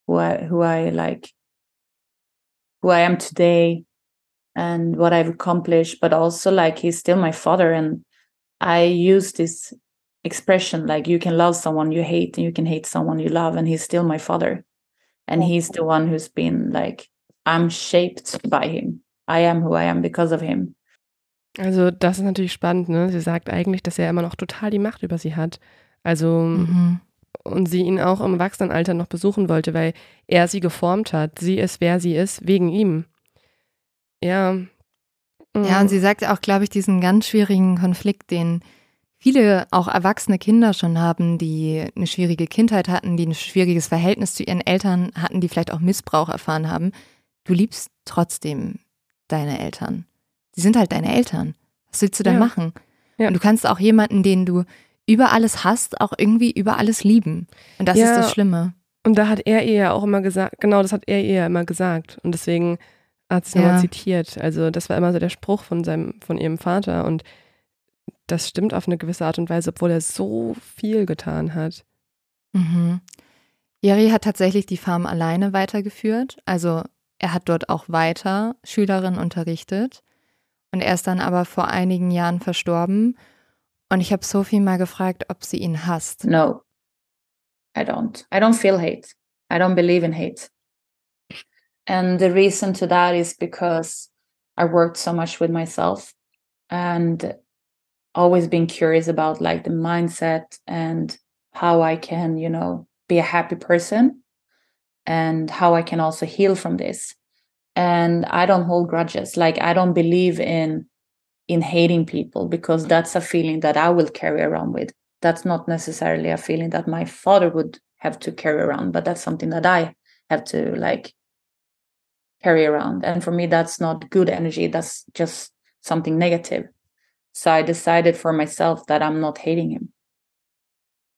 who I who I like, who I am today, and what I've accomplished. But also like he's still my father, and I use this expression like you can love someone you hate, and you can hate someone you love, and he's still my father, and he's the one who's been like I'm shaped by him. I am who I am because of him. Also das ist natürlich spannend, ne? Sie sagt eigentlich, dass er immer noch total die Macht über sie hat. Also mhm. und sie ihn auch im Erwachsenenalter noch besuchen wollte, weil er sie geformt hat. Sie ist, wer sie ist, wegen ihm. Ja. Ja, und mhm. sie sagt auch, glaube ich, diesen ganz schwierigen Konflikt, den viele auch erwachsene Kinder schon haben, die eine schwierige Kindheit hatten, die ein schwieriges Verhältnis zu ihren Eltern hatten, die vielleicht auch Missbrauch erfahren haben du liebst trotzdem deine Eltern. Die sind halt deine Eltern. Was willst du da ja. machen? Ja. Und du kannst auch jemanden, den du über alles hast, auch irgendwie über alles lieben. Und das ja. ist das Schlimme. Und da hat er ihr ja auch immer gesagt, genau, das hat er ihr ja immer gesagt. Und deswegen hat sie es nochmal zitiert. Also das war immer so der Spruch von seinem, von ihrem Vater. Und das stimmt auf eine gewisse Art und Weise, obwohl er so viel getan hat. Mhm. Jerry hat tatsächlich die Farm alleine weitergeführt. Also er hat dort auch weiter Schülerinnen unterrichtet und er ist dann aber vor einigen Jahren verstorben. Und ich habe Sophie mal gefragt, ob sie ihn hasst. No, I don't. I don't feel hate. I don't believe in hate. And the reason to that is because I worked so much with myself and always been curious about like the mindset and how I can, you know, be a happy person and how I can also heal from this. And I don't hold grudges. Like I don't believe in in hating people because that's a feeling that I will carry around with. That's not necessarily a feeling that my father would have to carry around, but that's something that I have to like carry around. And for me, that's not good energy. That's just something negative. So I decided for myself that I'm not hating him.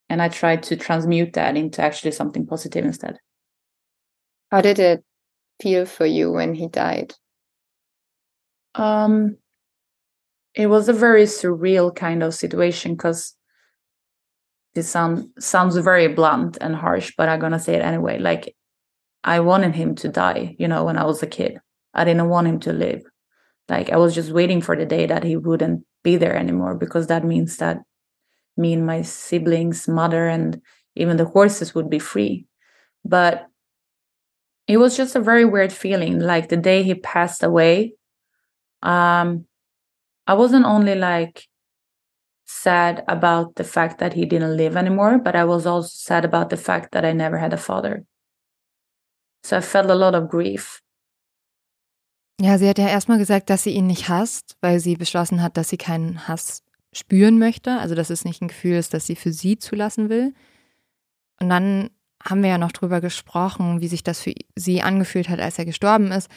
And I tried to transmute that into actually something positive instead. How did it feel for you when he died? Um, it was a very surreal kind of situation because this sound sounds very blunt and harsh, but I'm gonna say it anyway. Like I wanted him to die, you know, when I was a kid. I didn't want him to live. Like I was just waiting for the day that he wouldn't be there anymore because that means that me and my siblings, mother, and even the horses would be free. But it was just a very weird feeling. Like the day he passed away, um, I wasn't only like sad about the fact that he didn't live anymore, but I was also sad about the fact that I never had a father. So I felt a lot of grief. Ja, sie hat ja erstmal gesagt, dass sie ihn nicht hasst, weil sie beschlossen hat, dass sie keinen Hass spüren möchte. Also, dass es nicht ein Gefühl ist, das sie für sie zulassen will. Und dann haben wir ja noch drüber gesprochen, wie sich das für sie angefühlt hat, als er gestorben ist.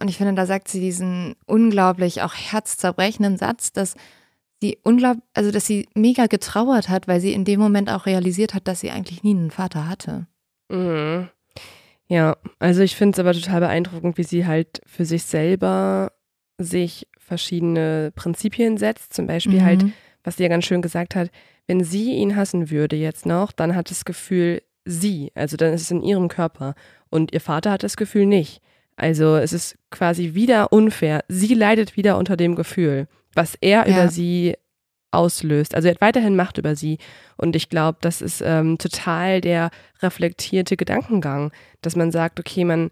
Und ich finde, da sagt sie diesen unglaublich auch herzzerbrechenden Satz, dass sie unglaublich, also dass sie mega getrauert hat, weil sie in dem Moment auch realisiert hat, dass sie eigentlich nie einen Vater hatte. Mhm. Ja, also ich finde es aber total beeindruckend, wie sie halt für sich selber sich verschiedene Prinzipien setzt. Zum Beispiel mhm. halt, was sie ja ganz schön gesagt hat, wenn sie ihn hassen würde jetzt noch, dann hat das Gefühl sie, also dann ist es in ihrem Körper. Und ihr Vater hat das Gefühl nicht. Also es ist quasi wieder unfair. Sie leidet wieder unter dem Gefühl, was er ja. über sie auslöst. Also er hat weiterhin Macht über sie. Und ich glaube, das ist ähm, total der reflektierte Gedankengang, dass man sagt, okay, man,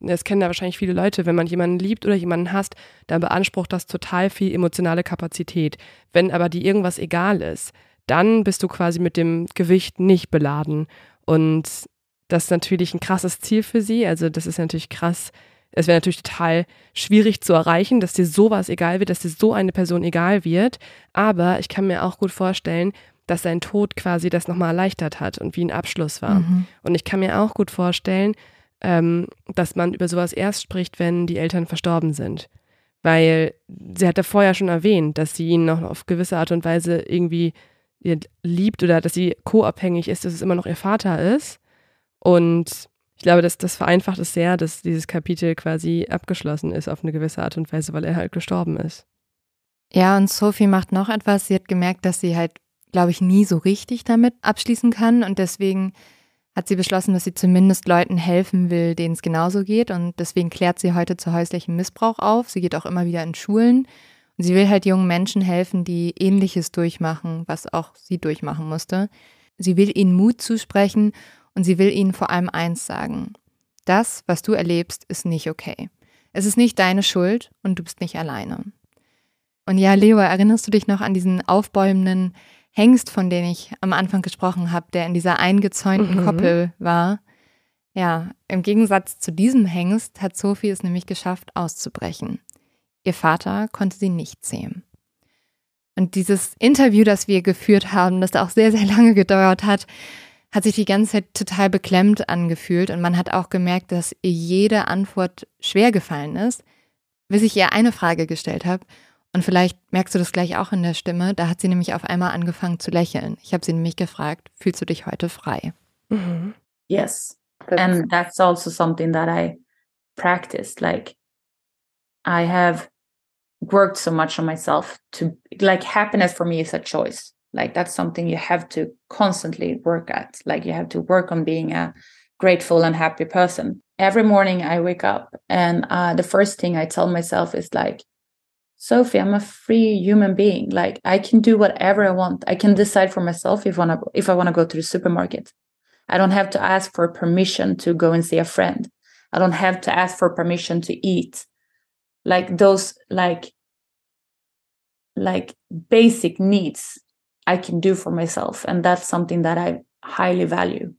das kennen da wahrscheinlich viele Leute, wenn man jemanden liebt oder jemanden hasst, dann beansprucht das total viel emotionale Kapazität. Wenn aber dir irgendwas egal ist, dann bist du quasi mit dem Gewicht nicht beladen. Und das ist natürlich ein krasses Ziel für sie. Also das ist natürlich krass. Es wäre natürlich total schwierig zu erreichen, dass dir sowas egal wird, dass dir so eine Person egal wird. Aber ich kann mir auch gut vorstellen, dass sein Tod quasi das nochmal erleichtert hat und wie ein Abschluss war. Mhm. Und ich kann mir auch gut vorstellen, ähm, dass man über sowas erst spricht, wenn die Eltern verstorben sind. Weil sie hat ja vorher schon erwähnt, dass sie ihn noch auf gewisse Art und Weise irgendwie liebt oder dass sie co-abhängig ist, dass es immer noch ihr Vater ist. Und ich glaube, dass das vereinfacht es sehr, dass dieses Kapitel quasi abgeschlossen ist auf eine gewisse Art und Weise, weil er halt gestorben ist. Ja, und Sophie macht noch etwas. Sie hat gemerkt, dass sie halt, glaube ich, nie so richtig damit abschließen kann. Und deswegen hat sie beschlossen, dass sie zumindest Leuten helfen will, denen es genauso geht. Und deswegen klärt sie heute zu häuslichem Missbrauch auf. Sie geht auch immer wieder in Schulen. Sie will halt jungen Menschen helfen, die ähnliches durchmachen, was auch sie durchmachen musste. Sie will ihnen Mut zusprechen und sie will ihnen vor allem eins sagen. Das, was du erlebst, ist nicht okay. Es ist nicht deine Schuld und du bist nicht alleine. Und ja, Leo, erinnerst du dich noch an diesen aufbäumenden Hengst, von dem ich am Anfang gesprochen habe, der in dieser eingezäunten mhm. Koppel war? Ja, im Gegensatz zu diesem Hengst hat Sophie es nämlich geschafft, auszubrechen. Ihr Vater konnte sie nicht sehen. Und dieses Interview, das wir geführt haben, das auch sehr, sehr lange gedauert hat, hat sich die ganze Zeit total beklemmt angefühlt. Und man hat auch gemerkt, dass ihr jede Antwort schwer gefallen ist, bis ich ihr eine Frage gestellt habe. Und vielleicht merkst du das gleich auch in der Stimme. Da hat sie nämlich auf einmal angefangen zu lächeln. Ich habe sie nämlich gefragt, fühlst du dich heute frei? Mhm. Yes. And that's also something that I practiced. Like, I have worked so much on myself to like happiness for me is a choice. Like that's something you have to constantly work at. Like you have to work on being a grateful and happy person. Every morning i wake up and uh, the first thing i tell myself is like sophie i'm a free human being. Like i can do whatever i want. I can decide for myself if, wanna, if i want to go to the supermarket. I don't have to ask for permission to go and see a friend. I don't have to ask for permission to eat like those like like basic needs I can do for myself and that's something that I highly value.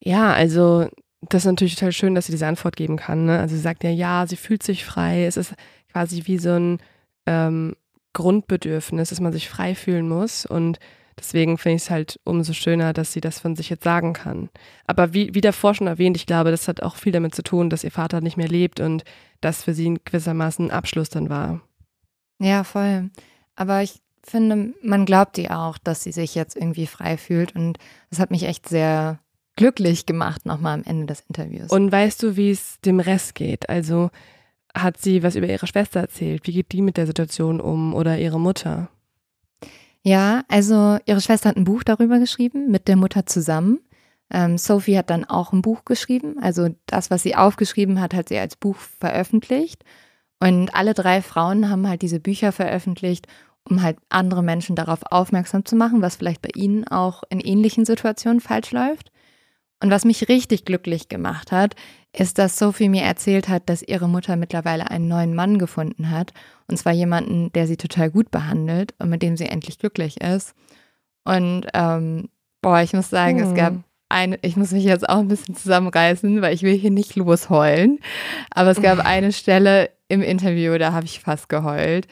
Ja, also das ist natürlich total schön, dass sie diese Antwort geben kann. Ne? Also sie sagt ja, ja, sie fühlt sich frei. Es ist quasi wie so ein ähm, Grundbedürfnis, dass man sich frei fühlen muss und Deswegen finde ich es halt umso schöner, dass sie das von sich jetzt sagen kann. Aber wie, wie davor schon erwähnt, ich glaube, das hat auch viel damit zu tun, dass ihr Vater nicht mehr lebt und das für sie gewissermaßen ein Abschluss dann war. Ja, voll. Aber ich finde, man glaubt ihr auch, dass sie sich jetzt irgendwie frei fühlt und das hat mich echt sehr glücklich gemacht nochmal am Ende des Interviews. Und weißt du, wie es dem Rest geht? Also hat sie was über ihre Schwester erzählt? Wie geht die mit der Situation um oder ihre Mutter? Ja, also ihre Schwester hat ein Buch darüber geschrieben, mit der Mutter zusammen. Ähm, Sophie hat dann auch ein Buch geschrieben. Also das, was sie aufgeschrieben hat, hat sie als Buch veröffentlicht. Und alle drei Frauen haben halt diese Bücher veröffentlicht, um halt andere Menschen darauf aufmerksam zu machen, was vielleicht bei ihnen auch in ähnlichen Situationen falsch läuft. Und was mich richtig glücklich gemacht hat, ist, dass Sophie mir erzählt hat, dass ihre Mutter mittlerweile einen neuen Mann gefunden hat. Und zwar jemanden, der sie total gut behandelt und mit dem sie endlich glücklich ist. Und ähm, boah, ich muss sagen, hm. es gab hm. eine, ich muss mich jetzt auch ein bisschen zusammenreißen, weil ich will hier nicht losheulen. Aber es gab eine Stelle im Interview, da habe ich fast geheult,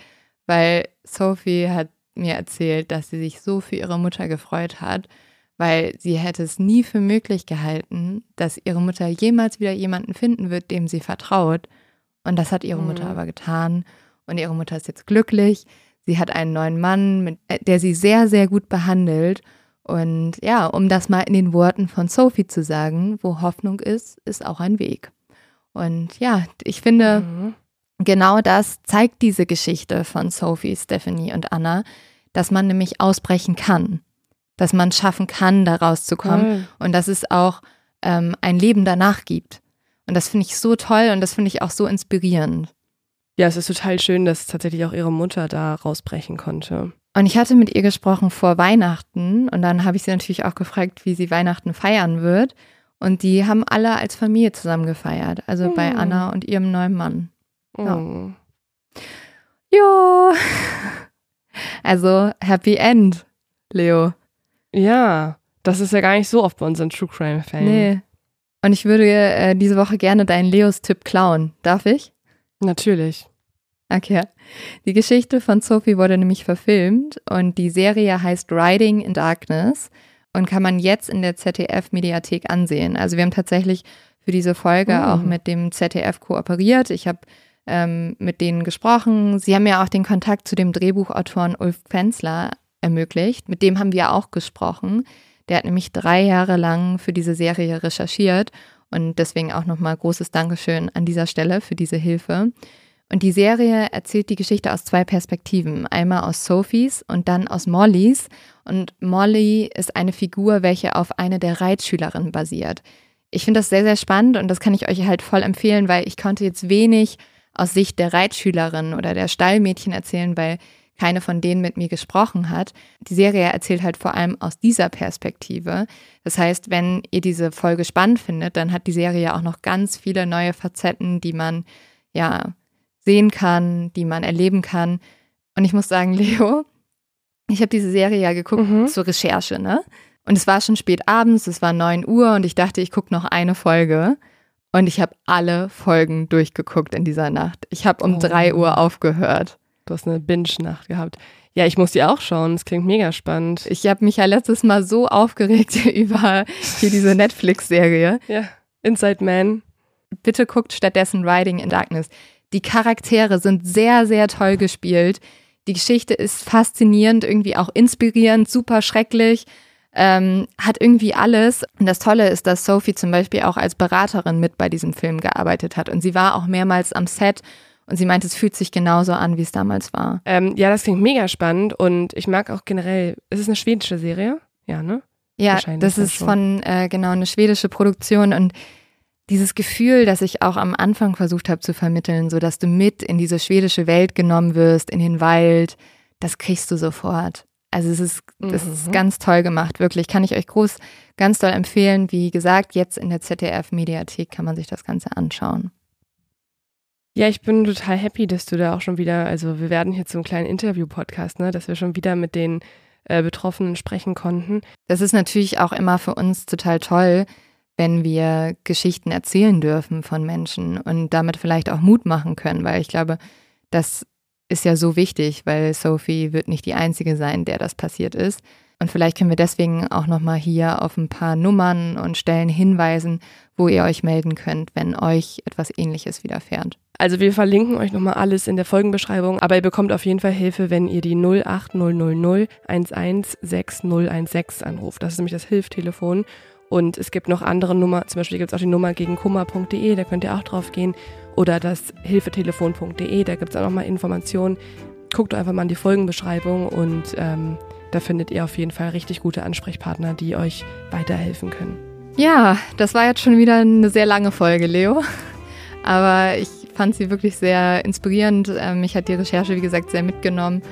weil Sophie hat mir erzählt, dass sie sich so für ihre Mutter gefreut hat weil sie hätte es nie für möglich gehalten, dass ihre Mutter jemals wieder jemanden finden wird, dem sie vertraut. Und das hat ihre mhm. Mutter aber getan. Und ihre Mutter ist jetzt glücklich. Sie hat einen neuen Mann, mit, äh, der sie sehr, sehr gut behandelt. Und ja, um das mal in den Worten von Sophie zu sagen, wo Hoffnung ist, ist auch ein Weg. Und ja, ich finde, mhm. genau das zeigt diese Geschichte von Sophie, Stephanie und Anna, dass man nämlich ausbrechen kann dass man schaffen kann, da rauszukommen mhm. und dass es auch ähm, ein Leben danach gibt. Und das finde ich so toll und das finde ich auch so inspirierend. Ja, es ist total schön, dass tatsächlich auch ihre Mutter da rausbrechen konnte. Und ich hatte mit ihr gesprochen vor Weihnachten und dann habe ich sie natürlich auch gefragt, wie sie Weihnachten feiern wird. Und die haben alle als Familie zusammen gefeiert, also mhm. bei Anna und ihrem neuen Mann. Ja. Oh. Jo. Also Happy End, Leo. Ja, das ist ja gar nicht so oft bei unseren True Crime Fans. Nee. Und ich würde äh, diese Woche gerne deinen Leos-Tipp klauen. Darf ich? Natürlich. Okay. Die Geschichte von Sophie wurde nämlich verfilmt und die Serie heißt Riding in Darkness und kann man jetzt in der ZDF-Mediathek ansehen. Also wir haben tatsächlich für diese Folge oh. auch mit dem ZDF kooperiert. Ich habe ähm, mit denen gesprochen. Sie haben ja auch den Kontakt zu dem Drehbuchautoren Ulf Pfenzler ermöglicht. Mit dem haben wir auch gesprochen. Der hat nämlich drei Jahre lang für diese Serie recherchiert und deswegen auch nochmal großes Dankeschön an dieser Stelle für diese Hilfe. Und die Serie erzählt die Geschichte aus zwei Perspektiven. Einmal aus Sophies und dann aus Mollys. Und Molly ist eine Figur, welche auf eine der Reitschülerinnen basiert. Ich finde das sehr, sehr spannend und das kann ich euch halt voll empfehlen, weil ich konnte jetzt wenig aus Sicht der Reitschülerin oder der Stallmädchen erzählen, weil keine von denen mit mir gesprochen hat. Die Serie erzählt halt vor allem aus dieser Perspektive. Das heißt, wenn ihr diese Folge spannend findet, dann hat die Serie auch noch ganz viele neue Facetten, die man ja sehen kann, die man erleben kann. Und ich muss sagen, Leo, ich habe diese Serie ja geguckt mhm. zur Recherche, ne? Und es war schon spät abends, es war 9 Uhr und ich dachte, ich gucke noch eine Folge. Und ich habe alle Folgen durchgeguckt in dieser Nacht. Ich habe um oh. 3 Uhr aufgehört. Du hast eine Binge-Nacht gehabt. Ja, ich muss die auch schauen. Das klingt mega spannend. Ich habe mich ja letztes Mal so aufgeregt über hier diese Netflix-Serie. Ja, Inside Man. Bitte guckt stattdessen Riding in Darkness. Die Charaktere sind sehr, sehr toll gespielt. Die Geschichte ist faszinierend, irgendwie auch inspirierend, super schrecklich. Ähm, hat irgendwie alles. Und das Tolle ist, dass Sophie zum Beispiel auch als Beraterin mit bei diesem Film gearbeitet hat. Und sie war auch mehrmals am Set und sie meint, es fühlt sich genauso an, wie es damals war. Ähm, ja, das klingt mega spannend und ich mag auch generell, ist es eine schwedische Serie? Ja, ne? Ja, das ist schon. von, äh, genau, eine schwedische Produktion und dieses Gefühl, das ich auch am Anfang versucht habe zu vermitteln, so dass du mit in diese schwedische Welt genommen wirst, in den Wald, das kriegst du sofort. Also es ist, mhm. ist ganz toll gemacht, wirklich. Kann ich euch groß, ganz doll empfehlen. Wie gesagt, jetzt in der ZDF-Mediathek kann man sich das Ganze anschauen. Ja, ich bin total happy, dass du da auch schon wieder, also wir werden hier zum kleinen Interview-Podcast, ne, dass wir schon wieder mit den äh, Betroffenen sprechen konnten. Das ist natürlich auch immer für uns total toll, wenn wir Geschichten erzählen dürfen von Menschen und damit vielleicht auch Mut machen können, weil ich glaube, dass ist ja so wichtig, weil Sophie wird nicht die Einzige sein, der das passiert ist. Und vielleicht können wir deswegen auch nochmal hier auf ein paar Nummern und Stellen hinweisen, wo ihr euch melden könnt, wenn euch etwas Ähnliches widerfährt. Also wir verlinken euch nochmal alles in der Folgenbeschreibung, aber ihr bekommt auf jeden Fall Hilfe, wenn ihr die 08000 116016 anruft. Das ist nämlich das Hilftelefon. Und es gibt noch andere Nummer, zum Beispiel gibt es auch die Nummer gegen kummer.de, da könnt ihr auch drauf gehen. Oder das hilfetelefon.de, da gibt es auch nochmal Informationen. Guckt einfach mal in die Folgenbeschreibung und ähm, da findet ihr auf jeden Fall richtig gute Ansprechpartner, die euch weiterhelfen können. Ja, das war jetzt schon wieder eine sehr lange Folge, Leo. Aber ich fand sie wirklich sehr inspirierend. Ähm, mich hat die Recherche, wie gesagt, sehr mitgenommen.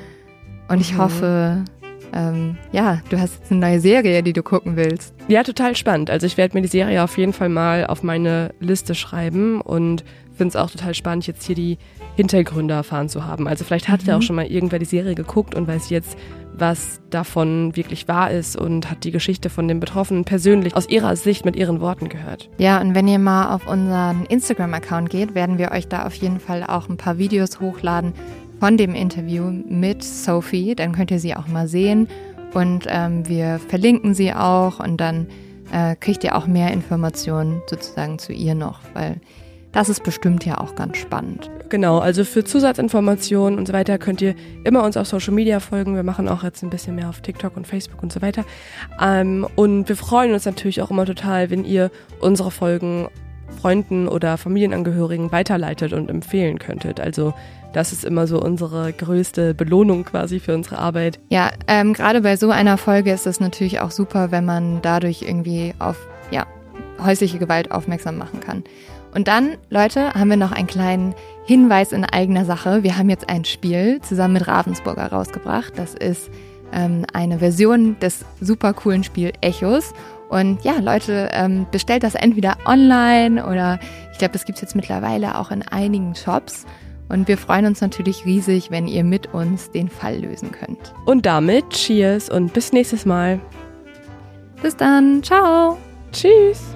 Und ich mhm. hoffe, ähm, ja, du hast jetzt eine neue Serie, die du gucken willst. Ja, total spannend. Also ich werde mir die Serie auf jeden Fall mal auf meine Liste schreiben und finde es auch total spannend, jetzt hier die Hintergründe erfahren zu haben. Also vielleicht hat mhm. ja auch schon mal irgendwer die Serie geguckt und weiß jetzt, was davon wirklich wahr ist und hat die Geschichte von den Betroffenen persönlich aus ihrer Sicht mit ihren Worten gehört. Ja, und wenn ihr mal auf unseren Instagram-Account geht, werden wir euch da auf jeden Fall auch ein paar Videos hochladen von dem Interview mit Sophie. Dann könnt ihr sie auch mal sehen und ähm, wir verlinken sie auch und dann äh, kriegt ihr auch mehr Informationen sozusagen zu ihr noch, weil das ist bestimmt ja auch ganz spannend. Genau, also für Zusatzinformationen und so weiter könnt ihr immer uns auf Social Media folgen. Wir machen auch jetzt ein bisschen mehr auf TikTok und Facebook und so weiter. Ähm, und wir freuen uns natürlich auch immer total, wenn ihr unsere Folgen Freunden oder Familienangehörigen weiterleitet und empfehlen könntet. Also das ist immer so unsere größte Belohnung quasi für unsere Arbeit. Ja, ähm, gerade bei so einer Folge ist es natürlich auch super, wenn man dadurch irgendwie auf ja, häusliche Gewalt aufmerksam machen kann. Und dann, Leute, haben wir noch einen kleinen Hinweis in eigener Sache. Wir haben jetzt ein Spiel zusammen mit Ravensburger rausgebracht. Das ist ähm, eine Version des super coolen Spiel Echos. Und ja, Leute, ähm, bestellt das entweder online oder ich glaube, das gibt es jetzt mittlerweile auch in einigen Shops. Und wir freuen uns natürlich riesig, wenn ihr mit uns den Fall lösen könnt. Und damit Cheers und bis nächstes Mal. Bis dann. Ciao. Tschüss.